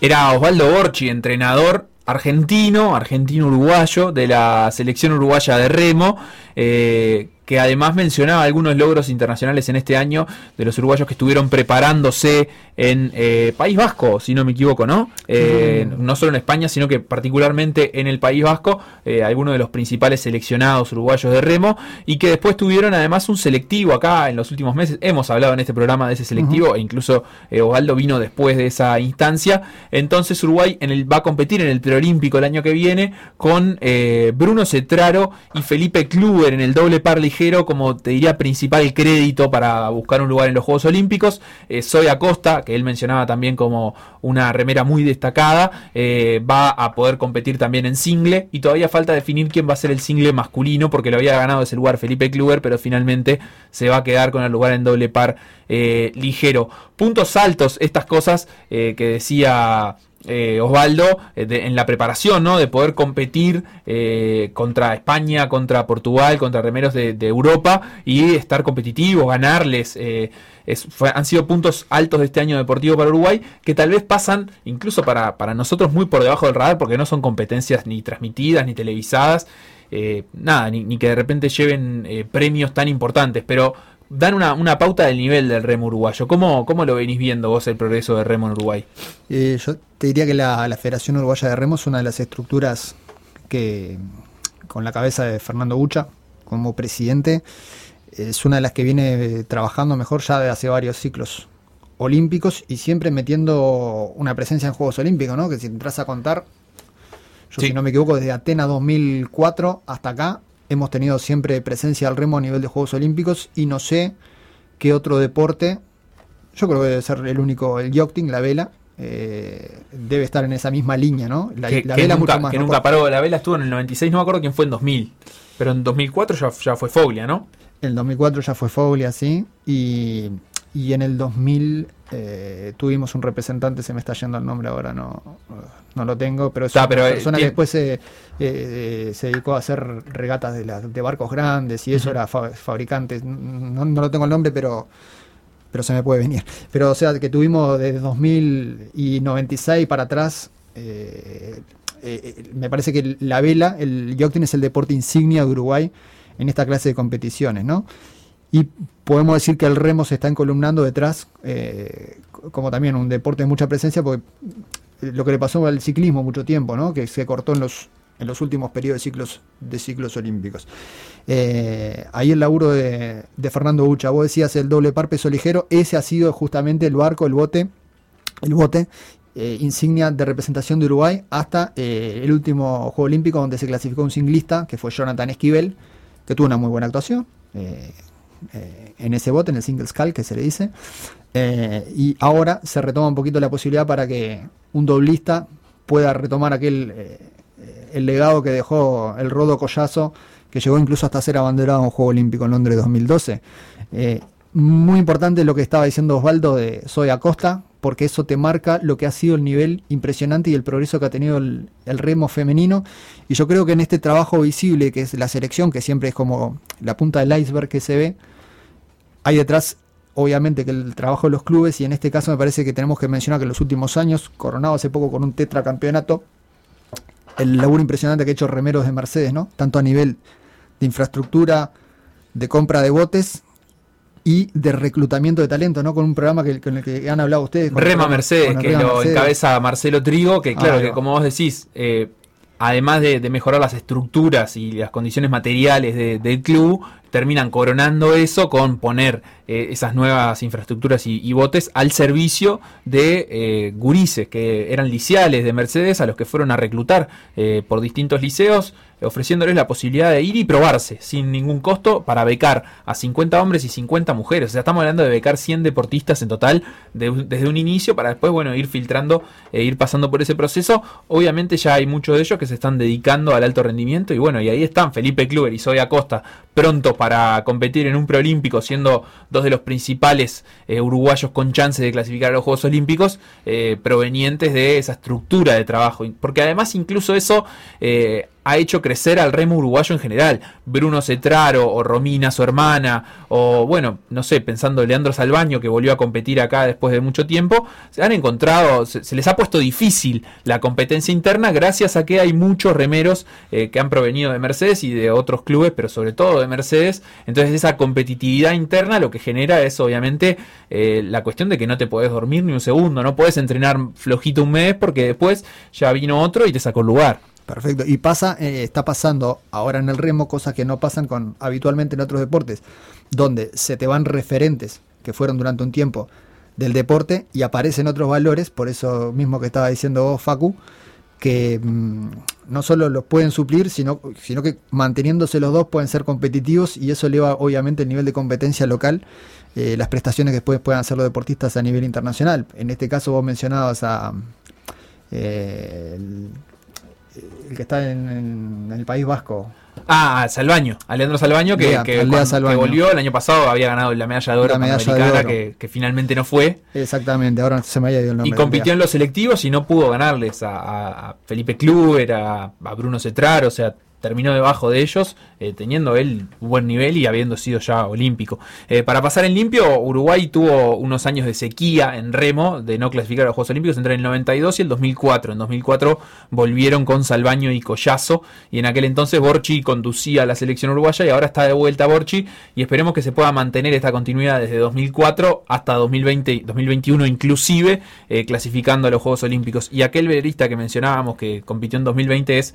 Era Osvaldo Borchi, entrenador argentino, argentino-uruguayo de la selección uruguaya de remo, eh, que además mencionaba algunos logros internacionales en este año de los uruguayos que estuvieron preparándose en eh, País Vasco, si no me equivoco, ¿no? Eh, No solo en España, sino que particularmente en el País Vasco, eh, algunos de los principales seleccionados uruguayos de remo, y que después tuvieron además un selectivo acá en los últimos meses. Hemos hablado en este programa de ese selectivo, e incluso Osvaldo vino después de esa instancia. Entonces Uruguay en el, va a competir en el preolímpico el año que viene con Bruno Cetraro y Felipe Kluber en el doble par como te diría principal crédito para buscar un lugar en los Juegos Olímpicos. Eh, Zoe Acosta, que él mencionaba también como una remera muy destacada, eh, va a poder competir también en single y todavía falta definir quién va a ser el single masculino porque lo había ganado ese lugar Felipe Kluber, pero finalmente se va a quedar con el lugar en doble par eh, ligero. Puntos altos, estas cosas eh, que decía eh, Osvaldo eh, en la preparación, ¿no? De poder competir eh, contra España, contra Portugal, contra remeros de, Europa y estar competitivos, ganarles. han sido puntos altos de este año deportivo para Uruguay que tal vez pasan incluso para, para nosotros muy por debajo del radar porque no son competencias ni transmitidas ni televisadas. nada, ni, que de repente lleven premios tan importantes, pero dan una, una pauta del nivel del remo uruguayo. ¿Cómo, ¿Cómo lo venís viendo vos el progreso del remo en Uruguay? Eh, yo te diría que la, la Federación Uruguaya de Remo es una de las estructuras que, con la cabeza de Fernando Bucha como presidente, es una de las que viene eh, trabajando mejor ya de hace varios ciclos olímpicos y siempre metiendo una presencia en Juegos Olímpicos, ¿no? Que si entras a contar, yo Sí. si no me equivoco, desde Atenas 2004 hasta acá, hemos tenido siempre presencia del remo a nivel de Juegos Olímpicos y no sé qué otro deporte, yo creo que debe ser el único, el yachting, la vela, eh, debe estar en esa misma línea, ¿no? La, que, la que vela nunca, mucho más. que ¿no? nunca paró. La vela estuvo en el 96, no me acuerdo quién fue en 2000. Pero en 2004 ya, ya fue Foglia, ¿no? En el 2004 ya fue Foglia, sí. Y, y en el 2000 eh, tuvimos un representante, se me está yendo el nombre ahora, no, no lo tengo, pero es Ah, una pero, eh, persona que después se, eh, se dedicó a hacer regatas de, la- de barcos grandes y eso era fa- fabricante. No, no lo tengo el nombre, pero pero se me puede venir. Pero o sea, que tuvimos desde 2000 y 96 para atrás, eh, eh, me parece que la vela, el yachting es el deporte insignia de Uruguay en esta clase de competiciones, ¿no? Y podemos decir que el remo se está encolumnando detrás, eh, como también un deporte de mucha presencia, porque lo que le pasó al ciclismo mucho tiempo, ¿no? que se cortó en los, en los últimos periodos de ciclos, de ciclos olímpicos. Eh, ahí el laburo de, Fernando Ucha, vos decías el doble par peso ligero, ese ha sido justamente el barco, el bote, el bote, eh, insignia de representación de Uruguay hasta el último Juego Olímpico donde se clasificó un singlista, que fue Jonathan Esquivel, que tuvo una muy buena actuación eh, en ese bote, en el single skull que se le dice. Eh, y ahora se retoma un poquito la posibilidad para que un doblista pueda retomar aquel eh, el legado que dejó el Rodo Collazo, que llegó incluso hasta ser abanderado en un Juego Olímpico en Londres 2012. Eh, muy importante lo que estaba diciendo Osvaldo de Soy Acosta, porque eso te marca lo que ha sido el nivel impresionante y el progreso que ha tenido el, el remo femenino. Y yo creo que en este trabajo visible, que es la selección, que siempre es como la punta del iceberg que se ve, hay detrás, obviamente, que el trabajo de los clubes, y en este caso me parece que tenemos que mencionar que en los últimos años, coronado hace poco con un tetracampeonato, el laburo impresionante que ha hecho Remeros de Mercedes, ¿no? Tanto a nivel de infraestructura, de compra de botes y de reclutamiento de talento, ¿no? Con un programa que, con el que han hablado ustedes. con Rema Mercedes, con que lo Mercedes. encabeza Marcelo Trigo, que claro, que como vos decís, eh, además de, de mejorar las estructuras y las condiciones materiales de- del club, terminan coronando eso con poner eh, esas nuevas infraestructuras y, botes al servicio de eh, gurises que eran liceales de Mercedes a los que fueron a reclutar eh, por distintos liceos ofreciéndoles la posibilidad de ir y probarse sin ningún costo para becar a 50 hombres y 50 mujeres. O sea, estamos hablando de becar 100 deportistas en total desde un inicio para después, bueno, ir filtrando e ir pasando por ese proceso. Obviamente ya hay muchos de ellos que se están dedicando al alto rendimiento y bueno, y ahí están Felipe Kluber y Zoe Acosta prontos para competir en un preolímpico siendo dos de los principales eh, uruguayos con chance de clasificar a los Juegos Olímpicos eh, provenientes de esa estructura de trabajo. Porque además incluso eso eh, ha hecho crecer al remo uruguayo en general. Bruno Cetraro o Romina, su hermana, o bueno, no sé, pensando Leandro Salvaño que volvió a competir acá después de mucho tiempo, se han encontrado, se, les ha puesto difícil la competencia interna gracias a que hay muchos remeros eh, que han provenido de Mercedes y de otros clubes, pero sobre todo de Mercedes. Entonces esa competitividad interna lo que genera es obviamente eh, la cuestión de que no te podés dormir ni un segundo, no podés entrenar flojito un mes porque después ya vino otro y te sacó el lugar. Perfecto. Y pasa, eh, está pasando ahora en el remo cosas que no pasan con habitualmente en otros deportes, donde se te van referentes que fueron durante un tiempo del deporte y aparecen otros valores, por eso mismo que estaba diciendo vos, Facu, que mm, no solo los pueden suplir, sino, sino que manteniéndose los dos pueden ser competitivos y eso eleva obviamente el nivel de competencia local, eh, las prestaciones que después puedan hacer los deportistas a nivel internacional. En este caso vos mencionabas a... eh, el que está en, en el País Vasco. Ah, Salvaño, Alejandro Salvaño, que, Lea, que, cuando- que Salvaño. volvió el año pasado, había ganado la medalla de oro oro. Que, que finalmente no fue. Exactamente, ahora se me había ido el nombre. Y compitió en los selectivos y no pudo ganarles a Felipe Kluber, a, a Bruno Cetrar, o sea, terminó debajo de ellos, eh, teniendo él buen nivel y habiendo sido ya olímpico. Eh, para pasar en limpio, Uruguay tuvo unos años de sequía en remo, de no clasificar a los Juegos Olímpicos entre el 92 y el 2004. En 2004 volvieron con Salvaño y Collazo, y en aquel entonces Borchi conducía la selección uruguaya y ahora está de vuelta Borchi, y esperemos que se pueda mantener esta continuidad desde 2004 hasta 2020, 2021 inclusive, eh, clasificando a los Juegos Olímpicos. Y aquel velerista que mencionábamos que compitió en 2020 es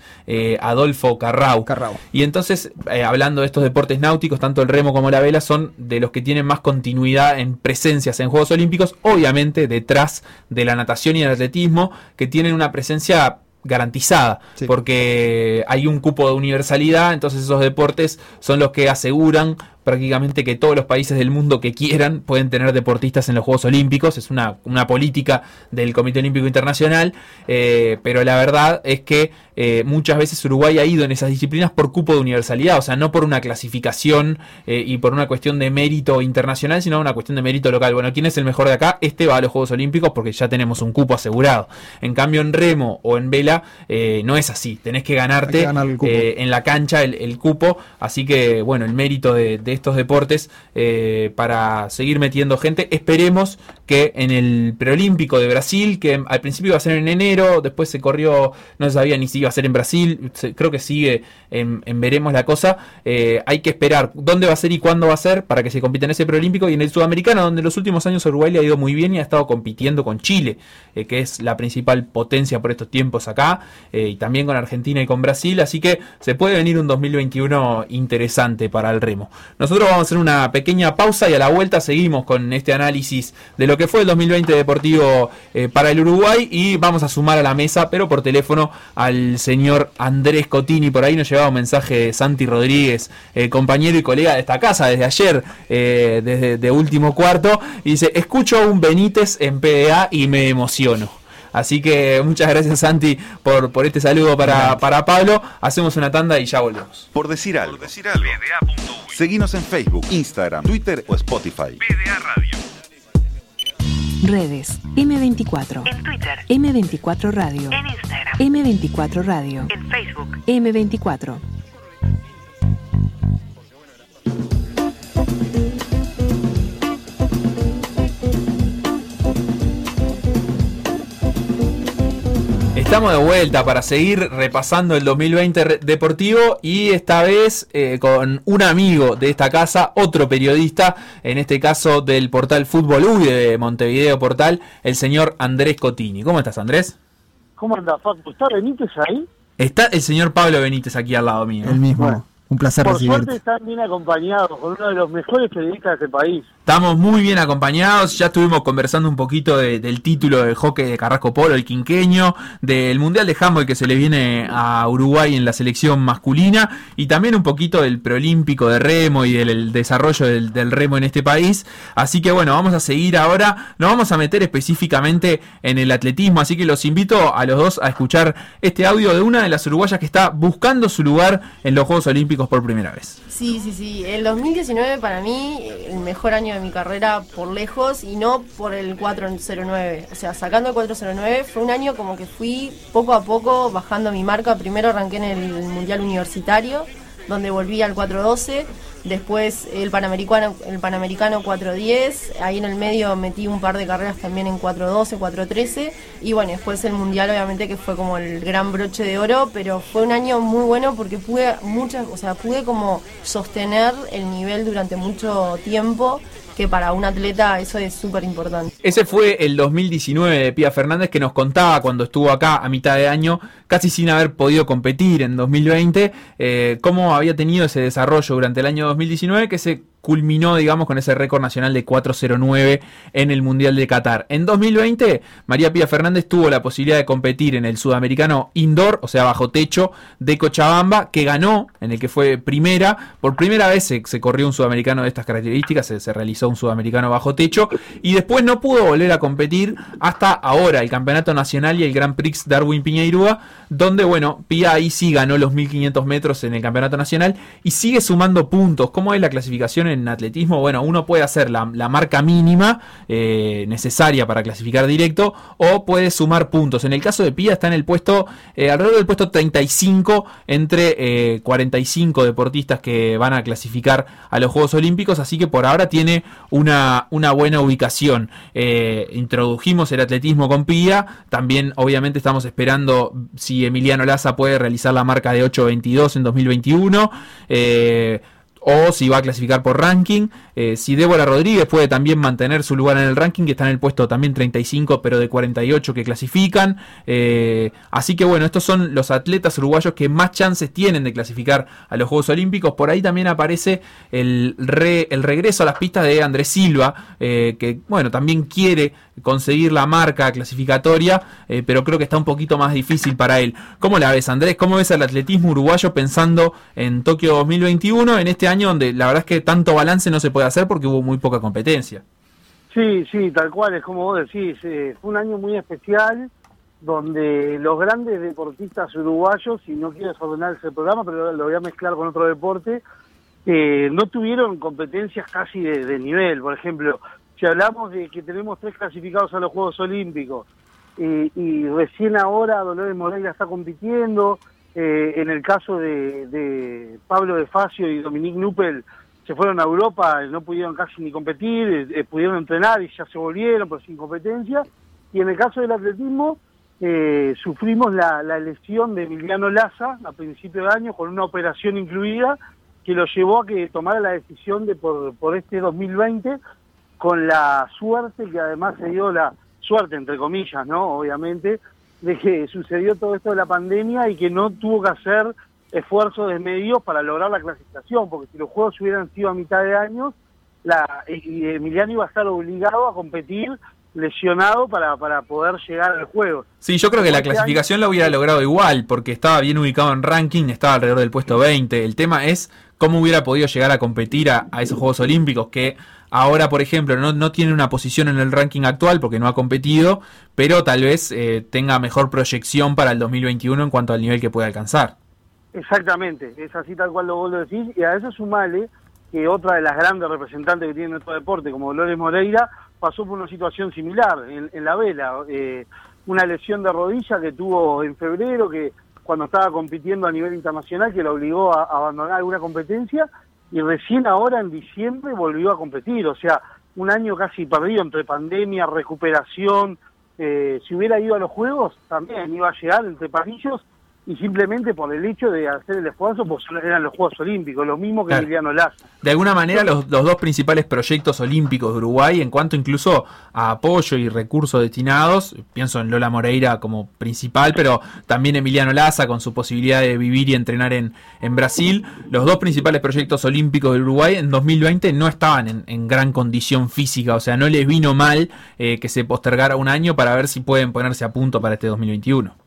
Adolfo Carrau. Y entonces, eh, hablando de estos deportes náuticos, tanto el remo como la vela son de los que tienen más continuidad en presencias en Juegos Olímpicos, obviamente detrás de la natación y el atletismo, que tienen una presencia garantizada, porque hay un cupo de universalidad, entonces esos deportes son los que aseguran prácticamente que todos los países del mundo que quieran pueden tener deportistas en los Juegos Olímpicos, es una, una política del Comité Olímpico Internacional, eh, pero la verdad es que eh, muchas veces Uruguay ha ido en esas disciplinas por cupo de universalidad, o sea, no por una clasificación eh, y por una cuestión de mérito internacional, sino una cuestión de mérito local. Bueno, ¿quién es el mejor de acá? Este va a los Juegos Olímpicos porque ya tenemos un cupo asegurado. En cambio, en remo o en vela eh, no es así, tenés que ganarte que ganar en la cancha el, el cupo, así que bueno, el mérito de, de estos deportes eh, para seguir metiendo gente. Esperemos que en el preolímpico de Brasil, que al principio iba a ser en enero, después se corrió, no se sabía ni si iba a ser en Brasil, creo que sigue en, veremos la cosa. Eh, hay que esperar dónde va a ser y cuándo va a ser para que se compita en ese preolímpico y en el sudamericano, donde en los últimos años Uruguay le ha ido muy bien y ha estado compitiendo con Chile, eh, que es la principal potencia por estos tiempos acá, y también con Argentina y con Brasil, así que se puede venir un 2021 interesante para el remo. Nosotros vamos a hacer una pequeña pausa y a la vuelta seguimos con este análisis de lo que fue el 2020 deportivo eh, para el Uruguay y vamos a sumar a la mesa, pero por teléfono, al señor Andrés Cotini. Por ahí nos llevaba un mensaje de Santi Rodríguez, eh, compañero y colega de esta casa desde ayer, eh, desde de último cuarto, y dice, escucho a un Benítez en PDA y me emociono. Así que muchas gracias Santi por, por este saludo para, para Pablo. Hacemos una tanda y ya volvemos. Por decir algo. Seguinos en Facebook, Instagram, Twitter o Spotify. Redes M24. En Twitter. M24 Radio. En Instagram. M24 Radio. En Facebook. M24. Estamos de vuelta para seguir repasando el 2020 re- deportivo y esta vez eh, con un amigo de esta casa, otro periodista, en este caso del portal Fútbol Uy de Montevideo Portal, el señor Andrés Cotini. ¿Cómo estás Andrés? ¿Cómo anda, Facu? ¿Está Benítez ahí? Está el señor Pablo Benítez aquí al lado mío. El mismo. Bueno. Un placer Por recibirte. suerte están bien acompañados con uno de los mejores periodistas de este país. Estamos muy bien acompañados, ya estuvimos conversando un poquito de- del título del hockey de Carrasco Polo, el quinqueño, del Mundial de Handball que se le viene a Uruguay en la selección masculina y también un poquito del preolímpico de remo y del el desarrollo del, del remo en este país. Así que bueno, vamos a seguir ahora, nos vamos a meter específicamente en el atletismo, así que los invito a los dos a escuchar este audio de una de las uruguayas que está buscando su lugar en los Juegos Olímpicos por primera vez. Sí, sí, sí. El 2019 para mí, el mejor año de mi carrera por lejos y no por el 409. O sea, sacando el 409 fue un año como que fui poco a poco bajando mi marca. Primero arranqué en el Mundial Universitario, donde volví al 412. Después el Panamericano, el Panamericano 410. Ahí en el medio metí un par de carreras también en 412, 413. Y bueno, después el Mundial obviamente que fue como el gran broche de oro. Pero fue un año muy bueno porque pude muchas, o sea, pude como sostener el nivel durante mucho tiempo. Que para un atleta eso es súper importante. Ese fue el 2019 de Pía Fernández que nos contaba cuando estuvo acá a mitad de año, casi sin haber podido competir en 2020, eh, cómo había tenido ese desarrollo durante el año 2019 que se culminó, digamos, con ese récord nacional de 4.09 en el Mundial de Qatar. En 2020, María Pía Fernández tuvo la posibilidad de competir en el sudamericano indoor, o sea, bajo techo de Cochabamba, que ganó, en el que fue primera. Por primera vez se, corrió un sudamericano de estas características, se, realizó un sudamericano bajo techo, y después no pudo volver a competir hasta ahora, el Campeonato Nacional y el Grand Prix Darwin Piñeirúa, donde, bueno, Pía ahí sí ganó los 1500 metros en el Campeonato Nacional y sigue sumando puntos. ¿Cómo es la clasificación en atletismo? Bueno, uno puede hacer la, la marca mínima eh, necesaria para clasificar directo o puede sumar puntos. En el caso de Pía está en el puesto, eh, alrededor del puesto 35 entre eh, 45 deportistas que van a clasificar a los Juegos Olímpicos, así que por ahora tiene una, una buena ubicación. Eh, introdujimos el atletismo con Pía, también obviamente estamos esperando si Emiliano Laza puede realizar la marca de 8.22 en 2021. Eh, o si va a clasificar por ranking. Eh, si Débora Rodríguez puede también mantener su lugar en el ranking, que está en el puesto también 35, pero de 48 que clasifican. Eh, así que bueno, estos son los atletas uruguayos que más chances tienen de clasificar a los Juegos Olímpicos. Por ahí también aparece el, re- el regreso a las pistas de Andrés Silva, eh, que bueno, también quiere conseguir la marca clasificatoria, eh, pero creo que está un poquito más difícil para él. ¿Cómo la ves, Andrés? ¿Cómo ves al atletismo uruguayo pensando en Tokio 2021, en este año donde la verdad es que tanto balance no se puede hacer porque hubo muy poca competencia? Sí, sí, tal cual, es como vos decís, eh, fue un año muy especial donde los grandes deportistas uruguayos, y no quiero desordenar ese programa, pero lo voy a mezclar con otro deporte, eh, no tuvieron competencias casi de, de nivel. Por ejemplo, si hablamos de que tenemos tres clasificados a los Juegos Olímpicos y recién ahora Dolores Moreira está compitiendo, eh, en el caso de, Pablo de Facio y Dominique Nuppel se fueron a Europa, no pudieron casi ni competir, eh, eh, pudieron entrenar y ya se volvieron, pero sin competencia. Y en el caso del atletismo, sufrimos la, la lesión de Emiliano Laza a principio de año con una operación incluida que lo llevó a que tomara la decisión de por, por este 2020 con la suerte que además se dio la suerte entre comillas, ¿no? Obviamente, de que sucedió todo esto de la pandemia y que no tuvo que hacer esfuerzos de medios para lograr la clasificación, porque si los juegos hubieran sido a mitad de año, la, y Emiliano iba a estar obligado a competir lesionado para, para poder llegar al juego. Sí, yo creo que la Este clasificación la hubiera logrado igual, porque estaba bien ubicado en ranking, estaba alrededor del puesto 20. El tema es cómo hubiera podido llegar a competir a, esos Juegos Olímpicos, que ahora, por ejemplo, no, no tiene una posición en el ranking actual porque no ha competido, pero tal vez eh, tenga mejor proyección para el 2021 en cuanto al nivel que puede alcanzar. Exactamente, es así tal cual lo vos lo decís, y a eso sumale que otra de las grandes representantes que tiene nuestro deporte, como Dolores Moreira, pasó por una situación similar en, en la vela, eh, una lesión de rodilla que tuvo en febrero, que cuando estaba compitiendo a nivel internacional, que la obligó a, abandonar alguna competencia, y recién ahora en diciembre volvió a competir, o sea, un año casi perdido entre pandemia, recuperación, eh, si hubiera ido a los Juegos, también iba a llegar entre palillos, y simplemente por el hecho de hacer el esfuerzo, pues eran los Juegos Olímpicos, lo mismo que Claro. Emiliano Laza. De alguna manera, los, los dos principales proyectos olímpicos de Uruguay, en cuanto incluso a apoyo y recursos destinados, pienso en Lola Moreira como principal, pero también Emiliano Laza con su posibilidad de vivir y entrenar en, en Brasil, los dos principales proyectos olímpicos de Uruguay en 2020 no estaban en, en gran condición física, o sea, no les vino mal eh, que se postergara un año para ver si pueden ponerse a punto para este 2021.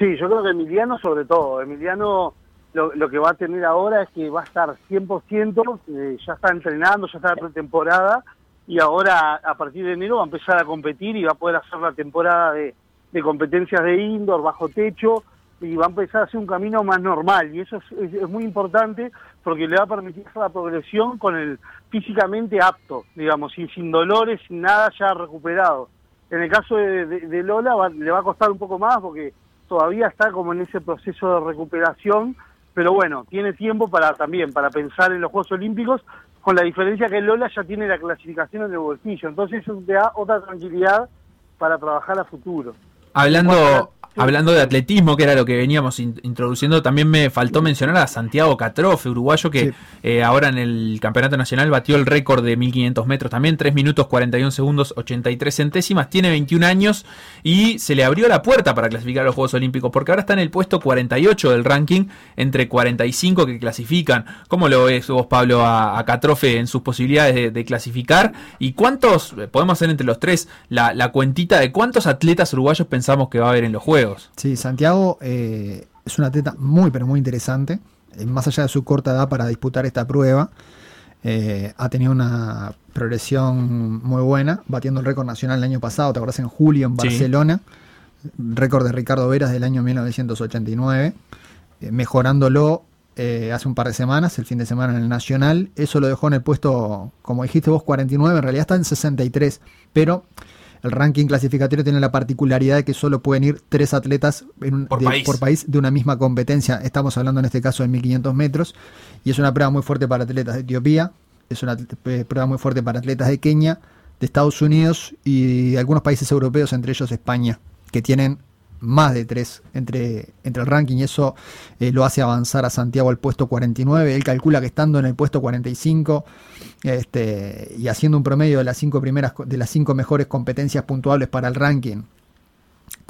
Sí, yo creo que Emiliano sobre todo. Emiliano lo, lo que va a tener ahora es que va a estar 100%, eh, ya está entrenando, ya está en pretemporada y ahora a partir de enero va a empezar a competir y va a poder hacer la temporada de, competencias de indoor, bajo techo y va a empezar a hacer un camino más normal y eso es, es- es muy importante porque le va a permitir hacer la progresión con el físicamente apto, digamos, sin, sin dolores, sin nada ya recuperado. En el caso de, de- de Lola va- le va a costar un poco más porque todavía está como en ese proceso de recuperación, pero bueno, tiene tiempo para también para pensar en los Juegos Olímpicos, con la diferencia que Lola ya tiene la clasificación en el bolsillo, entonces eso te da otra tranquilidad para trabajar a futuro. Hablando, hablando de atletismo, que era lo que veníamos in- introduciendo, también me faltó mencionar a Santiago Catrofe, uruguayo que eh, ahora en el Campeonato Nacional batió el récord de 1500 metros también, 3 minutos 41 segundos 83 centésimas, tiene 21 años y se le abrió la puerta para clasificar a los Juegos Olímpicos, porque ahora está en el puesto 48 del ranking entre 45 que clasifican. ¿Cómo lo ves vos, Pablo, a, a Catrofe en sus posibilidades de, de clasificar? ¿Y cuántos, eh, podemos hacer entre los tres, la, la cuentita de cuántos atletas uruguayos pensamos que va a haber en los Juegos? Sí, Santiago eh, es un atleta muy, pero muy interesante. Eh, más allá de su corta edad para disputar esta prueba, eh, ha tenido una progresión muy buena, batiendo el récord nacional el año pasado, te acuerdas, en julio en Sí. Barcelona, récord de Ricardo Veras del año 1989, eh, mejorándolo eh, hace un par de semanas, el fin de semana en el Nacional. Eso lo dejó en el puesto, como dijiste vos, 49, en realidad está en 63, pero el ranking clasificatorio tiene la particularidad de que solo pueden ir tres atletas en un- Por de, país. por país de una misma competencia. Estamos hablando en este caso de 1500 metros y es una prueba muy fuerte para atletas de Etiopía, es una eh, prueba muy fuerte para atletas de Kenia, de Estados Unidos y algunos países europeos, entre ellos España, que tienen más de tres entre, entre el ranking y eso eh, lo hace avanzar a Santiago al puesto 49. Él calcula que estando en el puesto 45 este, y haciendo un promedio de las cinco primeras de las cinco mejores competencias puntuables para el ranking,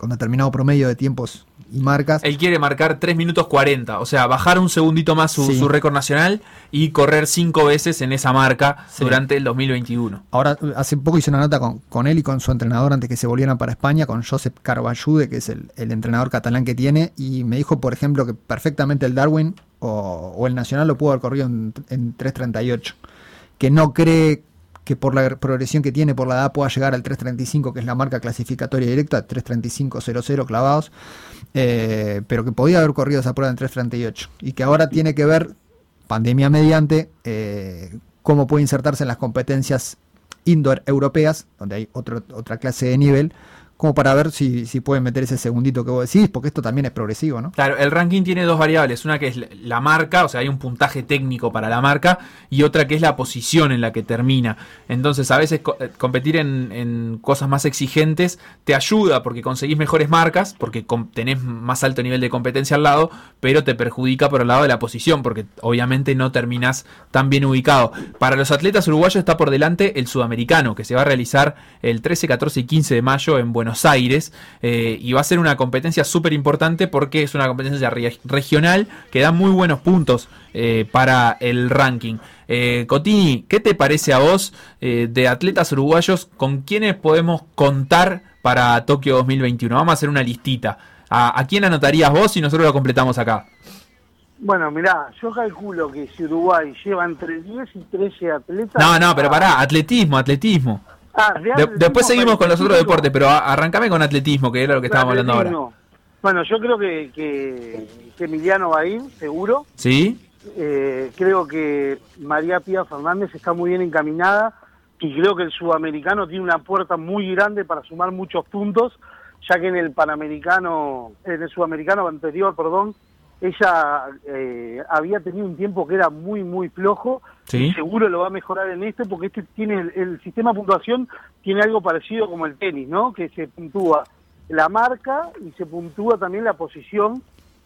con determinado promedio de tiempos y marcas. Él quiere marcar 3 minutos 40, o sea, bajar un segundito más su, Sí. su récord nacional y correr 5 veces en esa marca Sí. durante el 2021. Ahora, hace poco hice una nota con, con él y con su entrenador antes que se volvieran para España, con Josep Carballude, que es el, el entrenador catalán que tiene, y me dijo, por ejemplo, que perfectamente el Darwin o, o el Nacional lo pudo haber corrido en, en 3.38, que no cree que por la progresión que tiene por la edad pueda llegar al 3.35, que es la marca clasificatoria directa, 3.35.00 clavados, eh, pero que podía haber corrido esa prueba en 3.38, y que ahora tiene que ver, pandemia mediante, eh, cómo puede insertarse en las competencias indoor europeas, donde hay otro- otra clase de nivel, como para ver si, si pueden meter ese segundito que vos decís, porque esto también es progresivo, ¿no? Claro, el ranking tiene dos variables, una que es la- marca, o sea, hay un puntaje técnico para la marca, y otra que es la posición en la que termina. Entonces, a veces eh, competir en, en cosas más exigentes te ayuda porque conseguís mejores marcas, porque tenés más alto nivel de competencia al lado, pero te perjudica por el lado de la posición, porque obviamente no terminás tan bien ubicado. Para los atletas uruguayos está por delante el sudamericano, que se va a realizar el 13, 14 y 15 de mayo en Buenos Aires, eh, y va a ser una competencia súper importante porque es una competencia re- regional que da muy buenos puntos eh, para el ranking. Eh, Cotini, ¿qué te parece a vos eh, de atletas uruguayos con quienes podemos contar para Tokio 2021? Vamos a hacer una listita. ¿A, a quién anotarías vos y nosotros lo completamos acá? Bueno, mirá, yo calculo que si Uruguay lleva entre 10 y 13 atletas... No, no, pero pará, atletismo, atletismo. Ah, De- después seguimos con los otros deportes, pero arrancame con atletismo, que era lo que estábamos hablando ahora. Bueno, yo creo que, que, que Emiliano va a ir, seguro. ¿Sí? Eh, creo que María Pía Fernández está muy bien encaminada y creo que el sudamericano tiene una puerta muy grande para sumar muchos puntos, ya que en el panamericano, en el sudamericano anterior, perdón, ella eh, había tenido un tiempo que era muy, muy flojo Sí. y seguro lo va a mejorar en este porque este tiene el, el sistema de puntuación tiene algo parecido como el tenis, ¿no? Que se puntúa la marca y se puntúa también la posición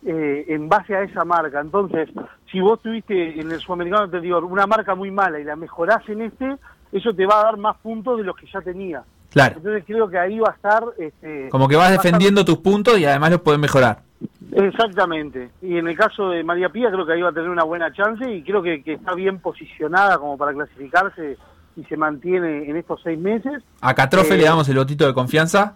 eh, en base a esa marca. Entonces, si vos tuviste en el sudamericano anterior una marca muy mala y la mejorás en este, eso te va a dar más puntos de los que ya tenía. Claro. Entonces creo que ahí va a estar... Este, Como que vas va estar- defendiendo tus puntos y además los puedes mejorar. Exactamente. Y en el caso de María Pía creo que ahí va a tener una buena chance y creo que, que está bien posicionada como para clasificarse y se mantiene en estos seis meses. A Catrofe Eh, le damos el botito de confianza.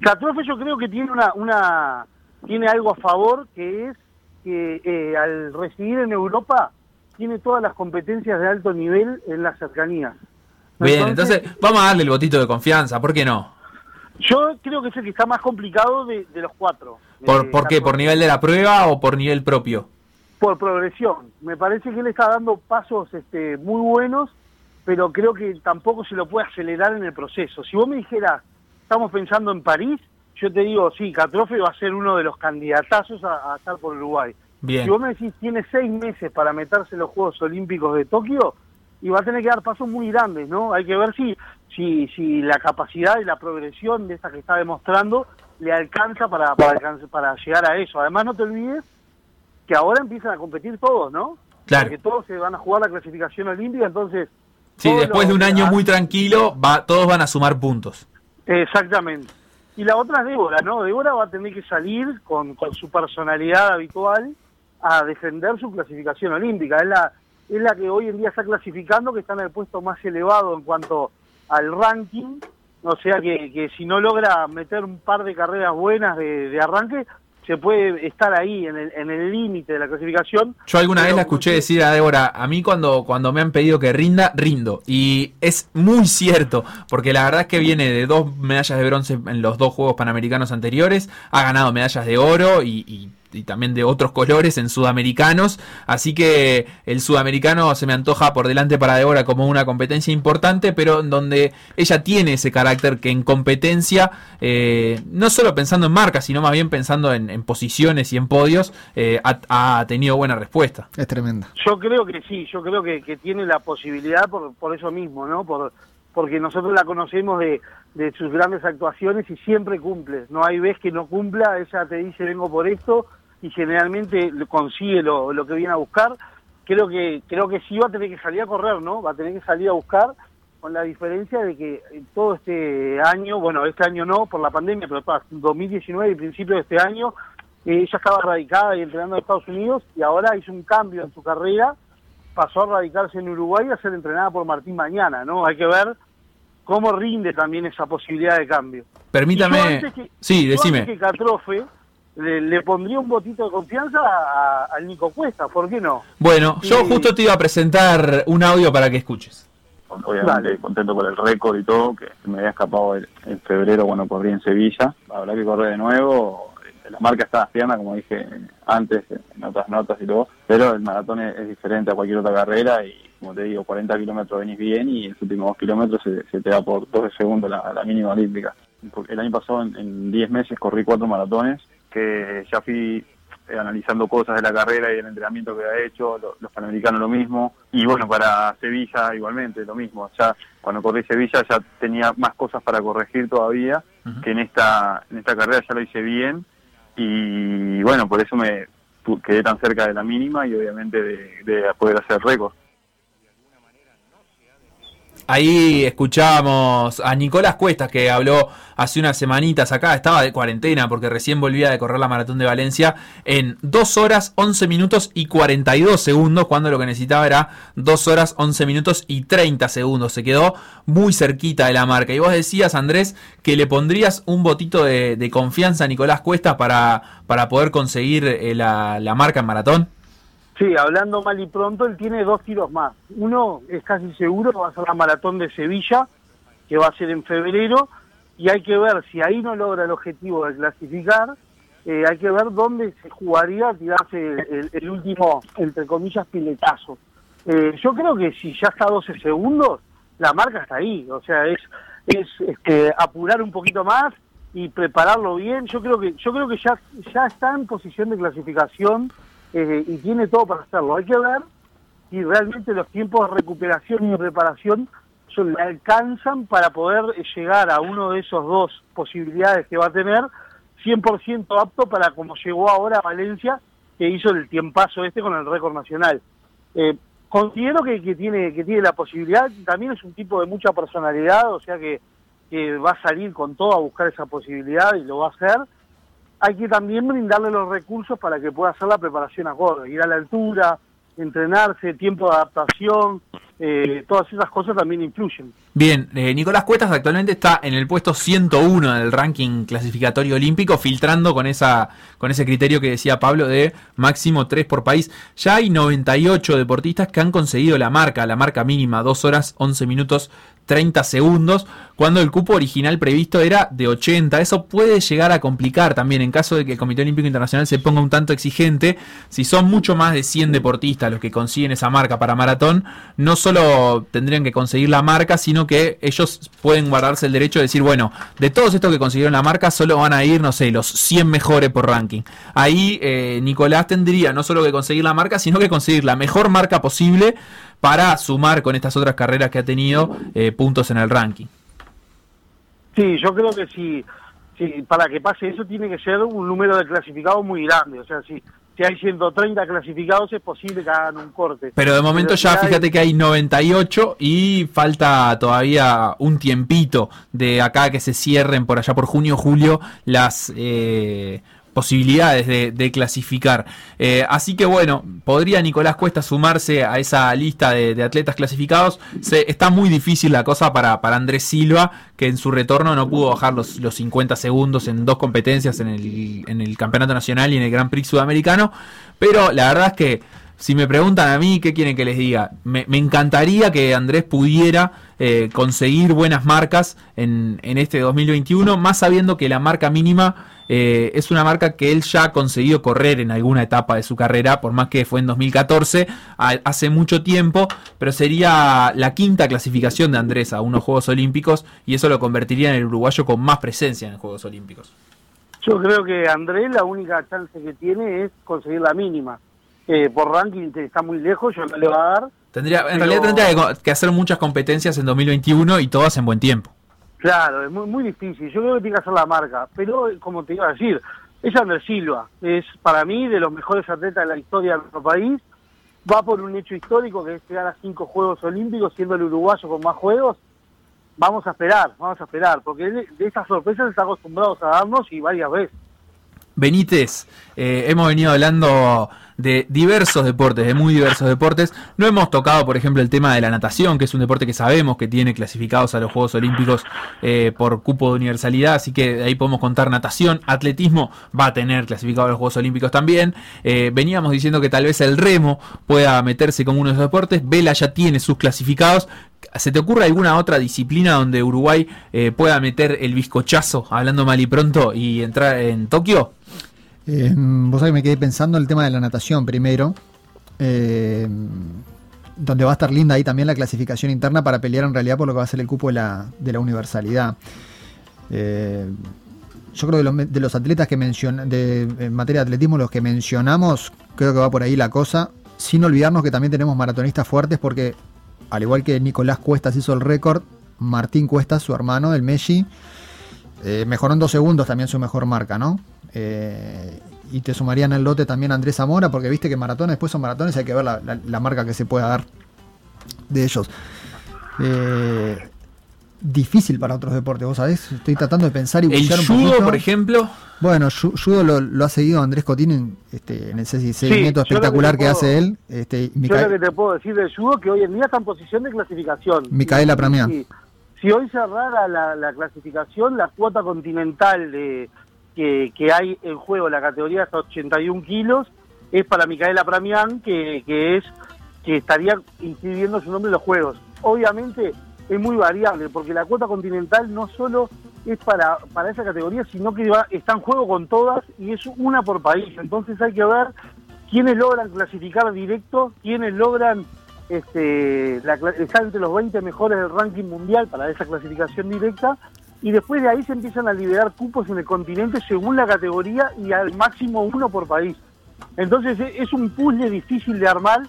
Catrofe yo creo que tiene una, una tiene algo a favor que es que eh, al residir en Europa tiene todas las competencias de alto nivel en las cercanías. Bien, entonces vamos a darle el botito de confianza, ¿por qué no? Yo creo que es el que está más complicado de, de los cuatro. ¿Por, Eh, ¿por qué? ¿Por nivel de la prueba o por nivel propio? por progresión. Me parece que él está dando pasos este, muy buenos, pero creo que tampoco se lo puede acelerar en el proceso. Si vos me dijeras, estamos pensando en París, yo te digo, sí, Catrofe va a ser uno de los candidatazos a, a estar por Uruguay. Bien. Si vos me decís, tiene seis meses para meterse en los Juegos Olímpicos de Tokio, y va a tener que dar pasos muy grandes, ¿no? Hay que ver si, si, si la capacidad y la progresión de esta que está demostrando le alcanza para, para, para llegar a eso. Además, no te olvides que ahora empiezan a competir todos, ¿no? Claro. Porque todos se van a jugar la clasificación olímpica, entonces... Sí, después de un año muy tranquilo, va, todos van a sumar puntos. Exactamente. Y la otra es Débora, ¿no? Débora va a tener que salir con, con su personalidad habitual a defender su clasificación olímpica. Es la, es la que hoy en día está clasificando, que está en el puesto más elevado en cuanto al ranking. O sea que, que si no logra meter un par de carreras buenas de, de arranque, se puede estar ahí en el en el límite de la clasificación. Yo alguna vez la escuché decir a Débora, a mí cuando, cuando me han pedido que rinda, rindo. Y es muy cierto, porque la verdad es que viene de dos medallas de bronce en los dos Juegos Panamericanos anteriores, ha ganado medallas de oro y, y- y también de otros colores en sudamericanos, así que el sudamericano se me antoja por delante para Débora como una competencia importante, pero en donde ella tiene ese carácter que en competencia, eh, no solo pensando en marcas, sino más bien pensando en, en posiciones y en podios, eh, ha, ha tenido buena respuesta. Es tremenda. Yo creo que sí, yo creo que, que tiene la posibilidad por, por eso mismo, ¿no? Por, porque nosotros la conocemos de, de sus grandes actuaciones y siempre cumple. No hay vez que no cumpla, ella te dice vengo por esto y generalmente consigue lo, lo que viene a buscar. Creo que creo que sí va a tener que salir a correr, ¿no? Va a tener que salir a buscar con la diferencia de que eh, todo este año, bueno, este año no por la pandemia, pero para 2019 y principio de este año, eh, ella estaba radicada y entrenando en Estados Unidos y ahora hizo un cambio en su carrera, pasó a radicarse en Uruguay y a ser entrenada por Martín Mañana, ¿no? Hay que ver cómo rinde también esa posibilidad de cambio. Permítame. que- Sí, decime. antes que Catrofe le, le pondría un botito de confianza a- al Nico Cuesta, ¿por qué no? Bueno, yo justo te iba a presentar un audio para que escuches. obviamente contento por el récord y todo, que me había escapado en, en febrero cuando corrí en Sevilla. Habrá que correr de nuevo. La marca está fiana, como dije antes, en otras notas y todo, pero el maratón es, es diferente a cualquier otra carrera y, como te digo, 40 kilómetros venís bien y en los últimos dos kilómetros se, se te da por 12 segundos la, la mínima olímpica. porque el año pasado en- en 10 meses corrí cuatro maratones, que ya fui eh, analizando cosas de la carrera y el entrenamiento que había hecho, lo- los panamericanos lo mismo, y bueno, para Sevilla igualmente lo mismo, ya cuando corrí Sevilla ya tenía más cosas para corregir todavía, que en esta, en esta carrera ya lo hice bien, y bueno, por eso me quedé tan cerca de la mínima y obviamente de, de poder hacer récord. Ahí escuchábamos a Nicolás Cuestas que habló hace unas semanitas acá, estaba de cuarentena porque recién volvía de correr la maratón de Valencia en 2 horas 11 minutos y 42 segundos, cuando lo que necesitaba era 2 horas 11 minutos y 30 segundos. Se quedó muy cerquita de la marca. Y vos decías, Andrés, que le pondrías un botito de, de confianza a Nicolás Cuestas para, para poder conseguir eh, la, la marca en maratón. Sí, hablando mal y pronto, él tiene dos tiros más. Uno es casi seguro va a ser la maratón de Sevilla, que va a ser en febrero, y hay que ver si ahí no logra el objetivo de clasificar, eh, hay que ver dónde se jugaría tirarse el, el- último, entre comillas, piletazo. Eh, yo creo que si ya está a 12 segundos, la marca está ahí. O sea, es, es este, apurar un poquito más y prepararlo bien. Yo creo que yo creo que ya, ya está en posición de clasificación eh, y tiene todo para hacerlo. Hay que ver si realmente los tiempos de recuperación y de preparación son, le alcanzan para poder eh, llegar a uno de esos dos posibilidades que va a tener 100% apto para como llegó ahora a Valencia, que hizo el tiempazo este con el récord nacional. Eh, considero que, que tiene que tiene la posibilidad, también es un tipo de mucha personalidad, o sea que, que va a salir con todo a buscar esa posibilidad y lo va a hacer. Hay que también brindarle los recursos para que pueda hacer la preparación acorde, ir a la altura, entrenarse, tiempo de adaptación, eh, todas esas cosas también influyen. Bien, eh, Nicolás Cuestas actualmente está en el puesto 101 del ranking clasificatorio olímpico, filtrando con esa con ese criterio que decía Pablo de máximo 3 por país. Ya hay 98 deportistas que han conseguido la marca, la marca mínima, 2 horas 11 minutos 30 segundos, cuando el cupo original previsto era de 80. Eso puede llegar a complicar también en caso de que el Comité Olímpico Internacional se ponga un tanto exigente. Si son mucho más de 100 deportistas los que consiguen esa marca para maratón, no solo tendrían que conseguir la marca, sino que ellos pueden guardarse el derecho de decir, bueno, de todos estos que consiguieron la marca, solo van a ir, no sé, los 100 mejores por ranking. Ahí eh, Nicolás tendría no solo que conseguir la marca, sino que conseguir la mejor marca posible para sumar con estas otras carreras que ha tenido eh, puntos en el ranking. Sí, yo creo que si, si para que pase eso tiene que ser un número de clasificados muy grande. O sea, si, si hay 130 clasificados es posible que hagan un corte. Pero de momento ya hay- fíjate que hay 98 y falta todavía un tiempito de acá que se cierren por allá por junio julio las eh, posibilidades de, clasificar. Eh, así que bueno, podría Nicolás Cuesta sumarse a esa lista de, atletas clasificados. Se, está muy difícil la cosa para, Andrés Silva, que en su retorno no pudo bajar los, los 50 segundos en dos competencias, en el, en el Campeonato Nacional y en el Gran Prix Sudamericano. Pero la verdad es que si me preguntan a mí, ¿qué quieren que les diga? Me, me encantaría que Andrés pudiera eh, conseguir buenas marcas en, en este 2021, más sabiendo que la marca mínima eh, es una marca que él ya ha conseguido correr en alguna etapa de su carrera, por más que fue en 2014, a- hace mucho tiempo, pero sería la quinta clasificación de Andrés a unos Juegos Olímpicos y eso lo convertiría en el uruguayo con más presencia en Juegos Olímpicos. Yo creo que Andrés la única chance que tiene es conseguir la mínima. Eh, por ranking está muy lejos, yo no le va a dar. Tendría, en Pero- realidad tendría que hacer muchas competencias en 2021 y todas en buen tiempo. Claro, es muy, muy difícil. Yo creo que tiene que hacer la marca. Pero, como te iba a decir, es Andrés Silva. Es para mí de los mejores atletas de la historia de nuestro país. Va por un hecho histórico que es llegar a cinco Juegos Olímpicos, siendo el uruguayo con más juegos. Vamos a esperar, vamos a esperar, porque de estas sorpresas está acostumbrados a darnos y varias veces. Benítez, eh, hemos venido hablando de diversos deportes, de muy diversos deportes. No hemos tocado, por ejemplo, el tema de la natación, que es un deporte que sabemos que tiene clasificados a los Juegos Olímpicos eh, por cupo de universalidad, así que ahí podemos contar natación. Atletismo va a tener clasificado a los Juegos Olímpicos también. Eh, veníamos diciendo que tal vez el remo pueda meterse como uno de esos deportes. Vela ya tiene sus clasificados. ¿Se te ocurre alguna otra disciplina donde Uruguay eh, pueda meter el bizcochazo, hablando mal y pronto, y entrar en Tokio? Eh, vos sabés que me quedé pensando en el tema de la natación primero. eh, donde va a estar linda ahí también la clasificación interna para pelear en realidad por lo que va a ser el cupo de la, de la universalidad. Eh, yo creo que los, de los atletas que mencionan, de, en materia de atletismo, los que mencionamos, creo que va por ahí la cosa, sin olvidarnos que también tenemos maratonistas fuertes porque, al igual que Nicolás Cuestas hizo el récord, Martín Cuestas, su hermano, el Messi, mejoró en dos segundos también su mejor marca, ¿no? Eh, y te sumarían el lote también Andrés Zamora, porque viste que maratones, después son maratones, hay que ver la, la- la marca que se pueda dar de ellos. Eh, difícil para otros deportes, vos sabés, estoy tratando de pensar y El buscar un judo, poquito. por ejemplo. Bueno, judo lo, lo ha seguido Andrés Cotín en, este, en ese Sí, seguimiento que espectacular que, puedo- hace él. Este, y Yo lo que te puedo decir del judo que hoy en día está en posición de clasificación. Micaela Pramián. y- Si hoy cerrara la, la clasificación, la cuota continental de, que, que hay en juego, la categoría hasta 81 kilos, es para Micaela Pramián, que, es que estaría inscribiendo su nombre en los Juegos. Obviamente es muy variable, porque la cuota continental no solo es para, para esa categoría, sino que va- está en juego con todas y es una por país. Entonces hay que ver quiénes logran clasificar directo, quiénes logran este, la estar entre los 20 mejores del ranking mundial para esa clasificación directa. Y después de ahí se empiezan a liberar cupos en el continente según la categoría y al máximo uno por país. Entonces e- es un puzzle difícil de armar.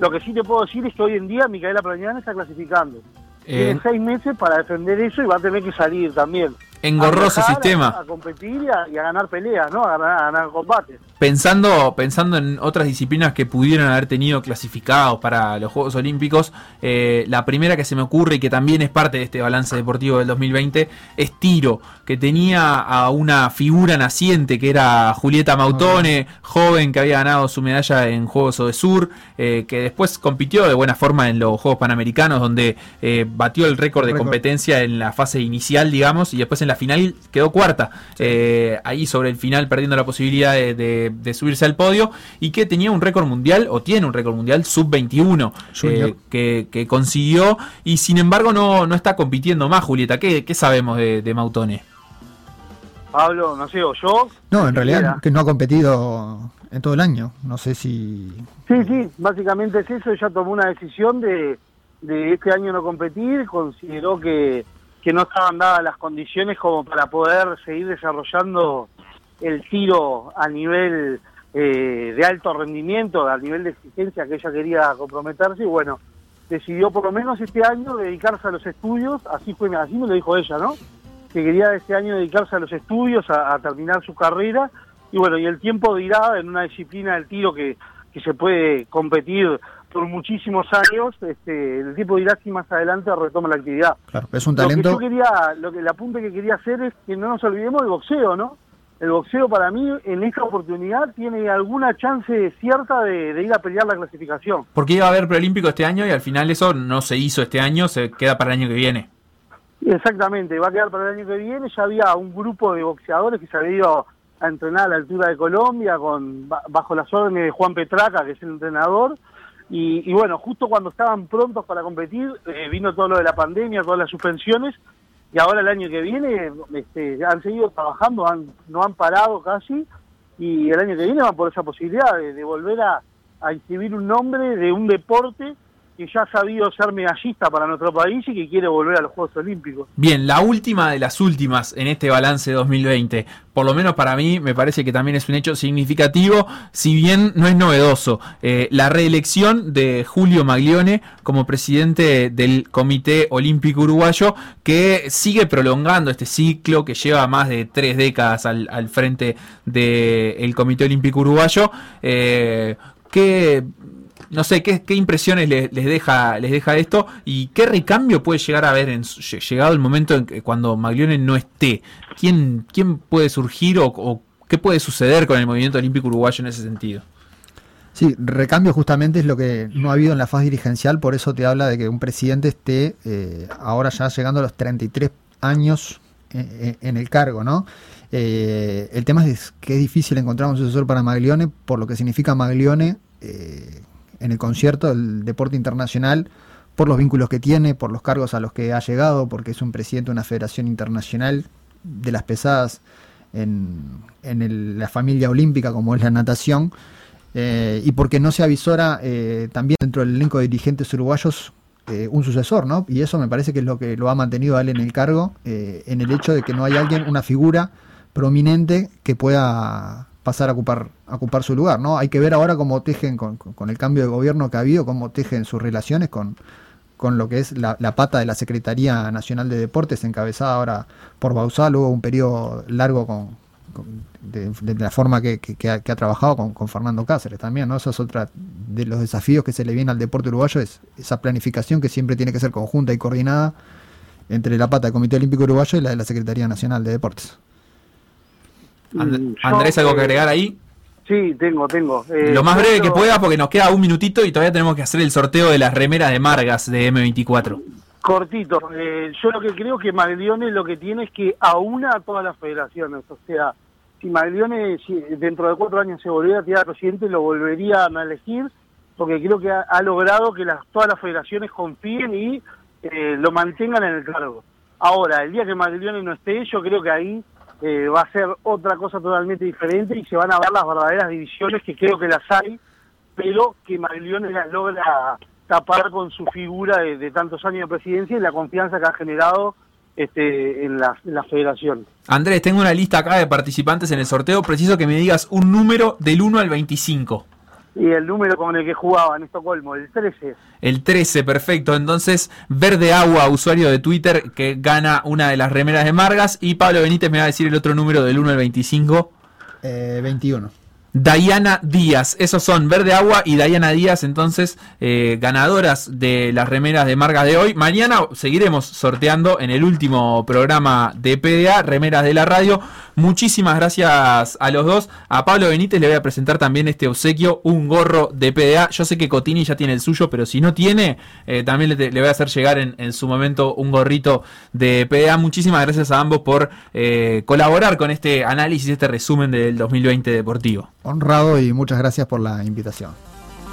Lo que sí te puedo decir es que hoy en día Micaela Prañán está clasificando. Eh, Tiene seis meses para defender eso y va a tener que salir también. Engorroso A sistema. A, a competir y a, y a ganar peleas, ¿no? A ganar, a ganar combates. Pensando, pensando en otras disciplinas que pudieron haber tenido clasificados para los Juegos Olímpicos, eh, la primera que se me ocurre y que también es parte de este balance deportivo del 2020 es tiro, que tenía a una figura naciente que era Julieta Mautone, joven que había ganado su medalla en Juegos Odesur, eh, que después compitió de buena forma en los Juegos Panamericanos, donde eh, batió el récord de competencia en la fase inicial, digamos, y después en la final quedó cuarta. Eh, ahí sobre el final perdiendo la posibilidad de, de- de subirse al podio y que tenía un récord mundial, o tiene un récord mundial sub-21, Junior. eh, que, que consiguió y sin embargo no, no está compitiendo más, Julieta. ¿Qué, qué sabemos de, de Mautone? Pablo, no sé, o yo. No, en realidad que no ha competido en todo el año. No sé si. Sí, sí, básicamente es eso. Ella tomó una decisión de, de este año no competir, consideró que, que no estaban dadas las condiciones como para poder seguir desarrollando el tiro a nivel eh, de alto rendimiento, a nivel de exigencia que ella quería comprometerse y bueno, decidió por lo menos este año dedicarse a los estudios, así fue, así me lo dijo ella, ¿no? Que quería este año dedicarse a los estudios, a, terminar su carrera y bueno, y el tiempo dirá en una disciplina del tiro que, que se puede competir por muchísimos años, este, el tiempo dirá si más adelante retoma la actividad. Claro, es un Lo que talento. yo quería, lo que el apunte que quería hacer es que no nos olvidemos del boxeo, ¿no? El boxeo para mí en esta oportunidad tiene alguna chance cierta de, de ir a pelear la clasificación. Porque iba a haber preolímpico este año y al final eso no se hizo este año, se queda para el año que viene. Exactamente, va a quedar para el año que viene. Ya había un grupo de boxeadores que se había ido a entrenar a la altura de Colombia con ba- bajo las órdenes de Juan Petraca, que es el entrenador. Y, y bueno, justo cuando estaban prontos para competir, eh, vino todo lo de la pandemia, todas las suspensiones. Y ahora el año que viene este, han seguido trabajando, han, no han parado casi. Y el año que viene van por esa posibilidad de, volver a, a inscribir un nombre de un deporte que ya ha sabido ser medallista para nuestro país y que quiere volver a los Juegos Olímpicos. Bien, la última de las últimas en este balance 2020, por lo menos para mí me parece que también es un hecho significativo, si bien no es novedoso, eh, la reelección de Julio Maglione como presidente del Comité Olímpico Uruguayo, que sigue prolongando este ciclo que lleva más de tres décadas al, frente del Comité Olímpico Uruguayo. Eh, que no sé qué, qué impresiones le- les, deja les deja esto y qué recambio puede llegar a haber en llegado el momento en que cuando Maglione no esté quién quién puede surgir o, qué puede suceder con el movimiento olímpico uruguayo en ese sentido Sí, recambio justamente es lo que no ha habido en la fase dirigencial, por eso te habla de que un presidente esté eh, ahora ya llegando a los 33 años eh, eh, en el cargo, ¿no? Eh, el tema es que es difícil encontrar un sucesor para Maglione, por lo que significa Maglione eh, en el concierto del deporte internacional, por los vínculos que tiene, por los cargos a los que ha llegado, porque es un presidente de una federación internacional de las pesadas en, en la familia olímpica como es la natación, eh, y porque no se avisora eh, también dentro del elenco de dirigentes uruguayos eh, un sucesor, ¿no? Y eso me parece que es lo que lo ha mantenido a él en el cargo, eh, en el hecho de que no hay alguien, una figura prominente que pueda pasar a ocupar, a ocupar su lugar, ¿no? Hay que ver ahora cómo tejen con, con- el cambio de gobierno que ha habido, cómo tejen sus relaciones con, con lo que es la, pata de la Secretaría Nacional de Deportes, encabezada ahora por Bausal, hubo un periodo largo con, de, la forma que, que ha trabajado con, con Fernando Cáceres también, ¿no? Eso es otra de los desafíos que se le viene al deporte uruguayo, es esa planificación que siempre tiene que ser conjunta y coordinada entre la pata del Comité Olímpico Uruguayo y la de la Secretaría Nacional de Deportes. And- Mm, Andrés, ¿algo que eh, agregar ahí? Sí, tengo, tengo. Eh, Lo más breve que pueda porque nos queda un minutito y todavía tenemos que hacer el sorteo de las remeras de Margas de M24. Cortito, eh, yo lo que creo que Maglione lo que tiene es que aúna a todas las federaciones, o sea, si Maglione si dentro de cuatro años se volviera a tirar presidente, lo volverían a elegir, porque creo que ha, ha logrado que las, todas las federaciones confíen y eh, lo mantengan en el cargo. Ahora, el día que Maglione no esté, yo creo que ahí eh, va a ser otra cosa totalmente diferente y se van a ver las verdaderas divisiones, que creo que las hay, pero que Maglione las logra tapar con su figura de, de tantos años de presidencia y la confianza que ha generado este, en, la, en la federación. Andrés, tengo una lista acá de participantes en el sorteo. Preciso que me digas un número del 1 al 25. Y el número con el que jugaba en Estocolmo, el 13. El 13, perfecto. Entonces, Verde Agua, usuario de Twitter, que gana una de las remeras de Margas. Y Pablo Benítez me va a decir el otro número del 1 al 25. Eh, 21. Diana Díaz, esos son Verde Agua y Diana Díaz, entonces eh, ganadoras de las remeras de Margas de hoy. Mañana seguiremos sorteando en el último programa de PDA, remeras de la radio. Muchísimas gracias a los dos. A Pablo Benítez le voy a presentar también este obsequio, un gorro de PDA. Yo sé que Cotini ya tiene el suyo, pero si no tiene, eh, también le, voy a hacer llegar en, en su momento un gorrito de PDA. Muchísimas gracias a ambos por eh, colaborar con este análisis, este resumen del 2020 deportivo. Honrado y muchas gracias por la invitación.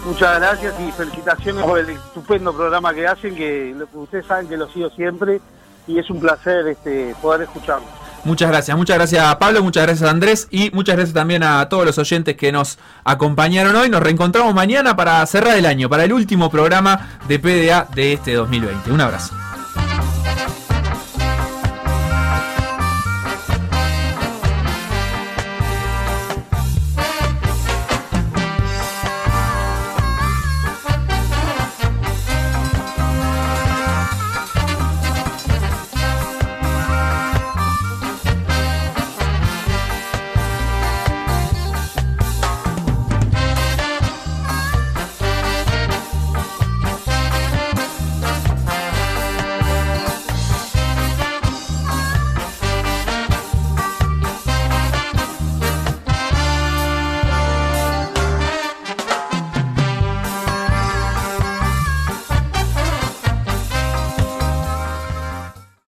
Muchas gracias y felicitaciones por el estupendo programa que hacen, que ustedes saben que lo sigo siempre y es un placer este, poder escucharlo. Muchas gracias, muchas gracias a Pablo, muchas gracias a Andrés y muchas gracias también a todos los oyentes que nos acompañaron hoy. Nos reencontramos mañana para cerrar el año, para el último programa de PDA de este 2020. Un abrazo.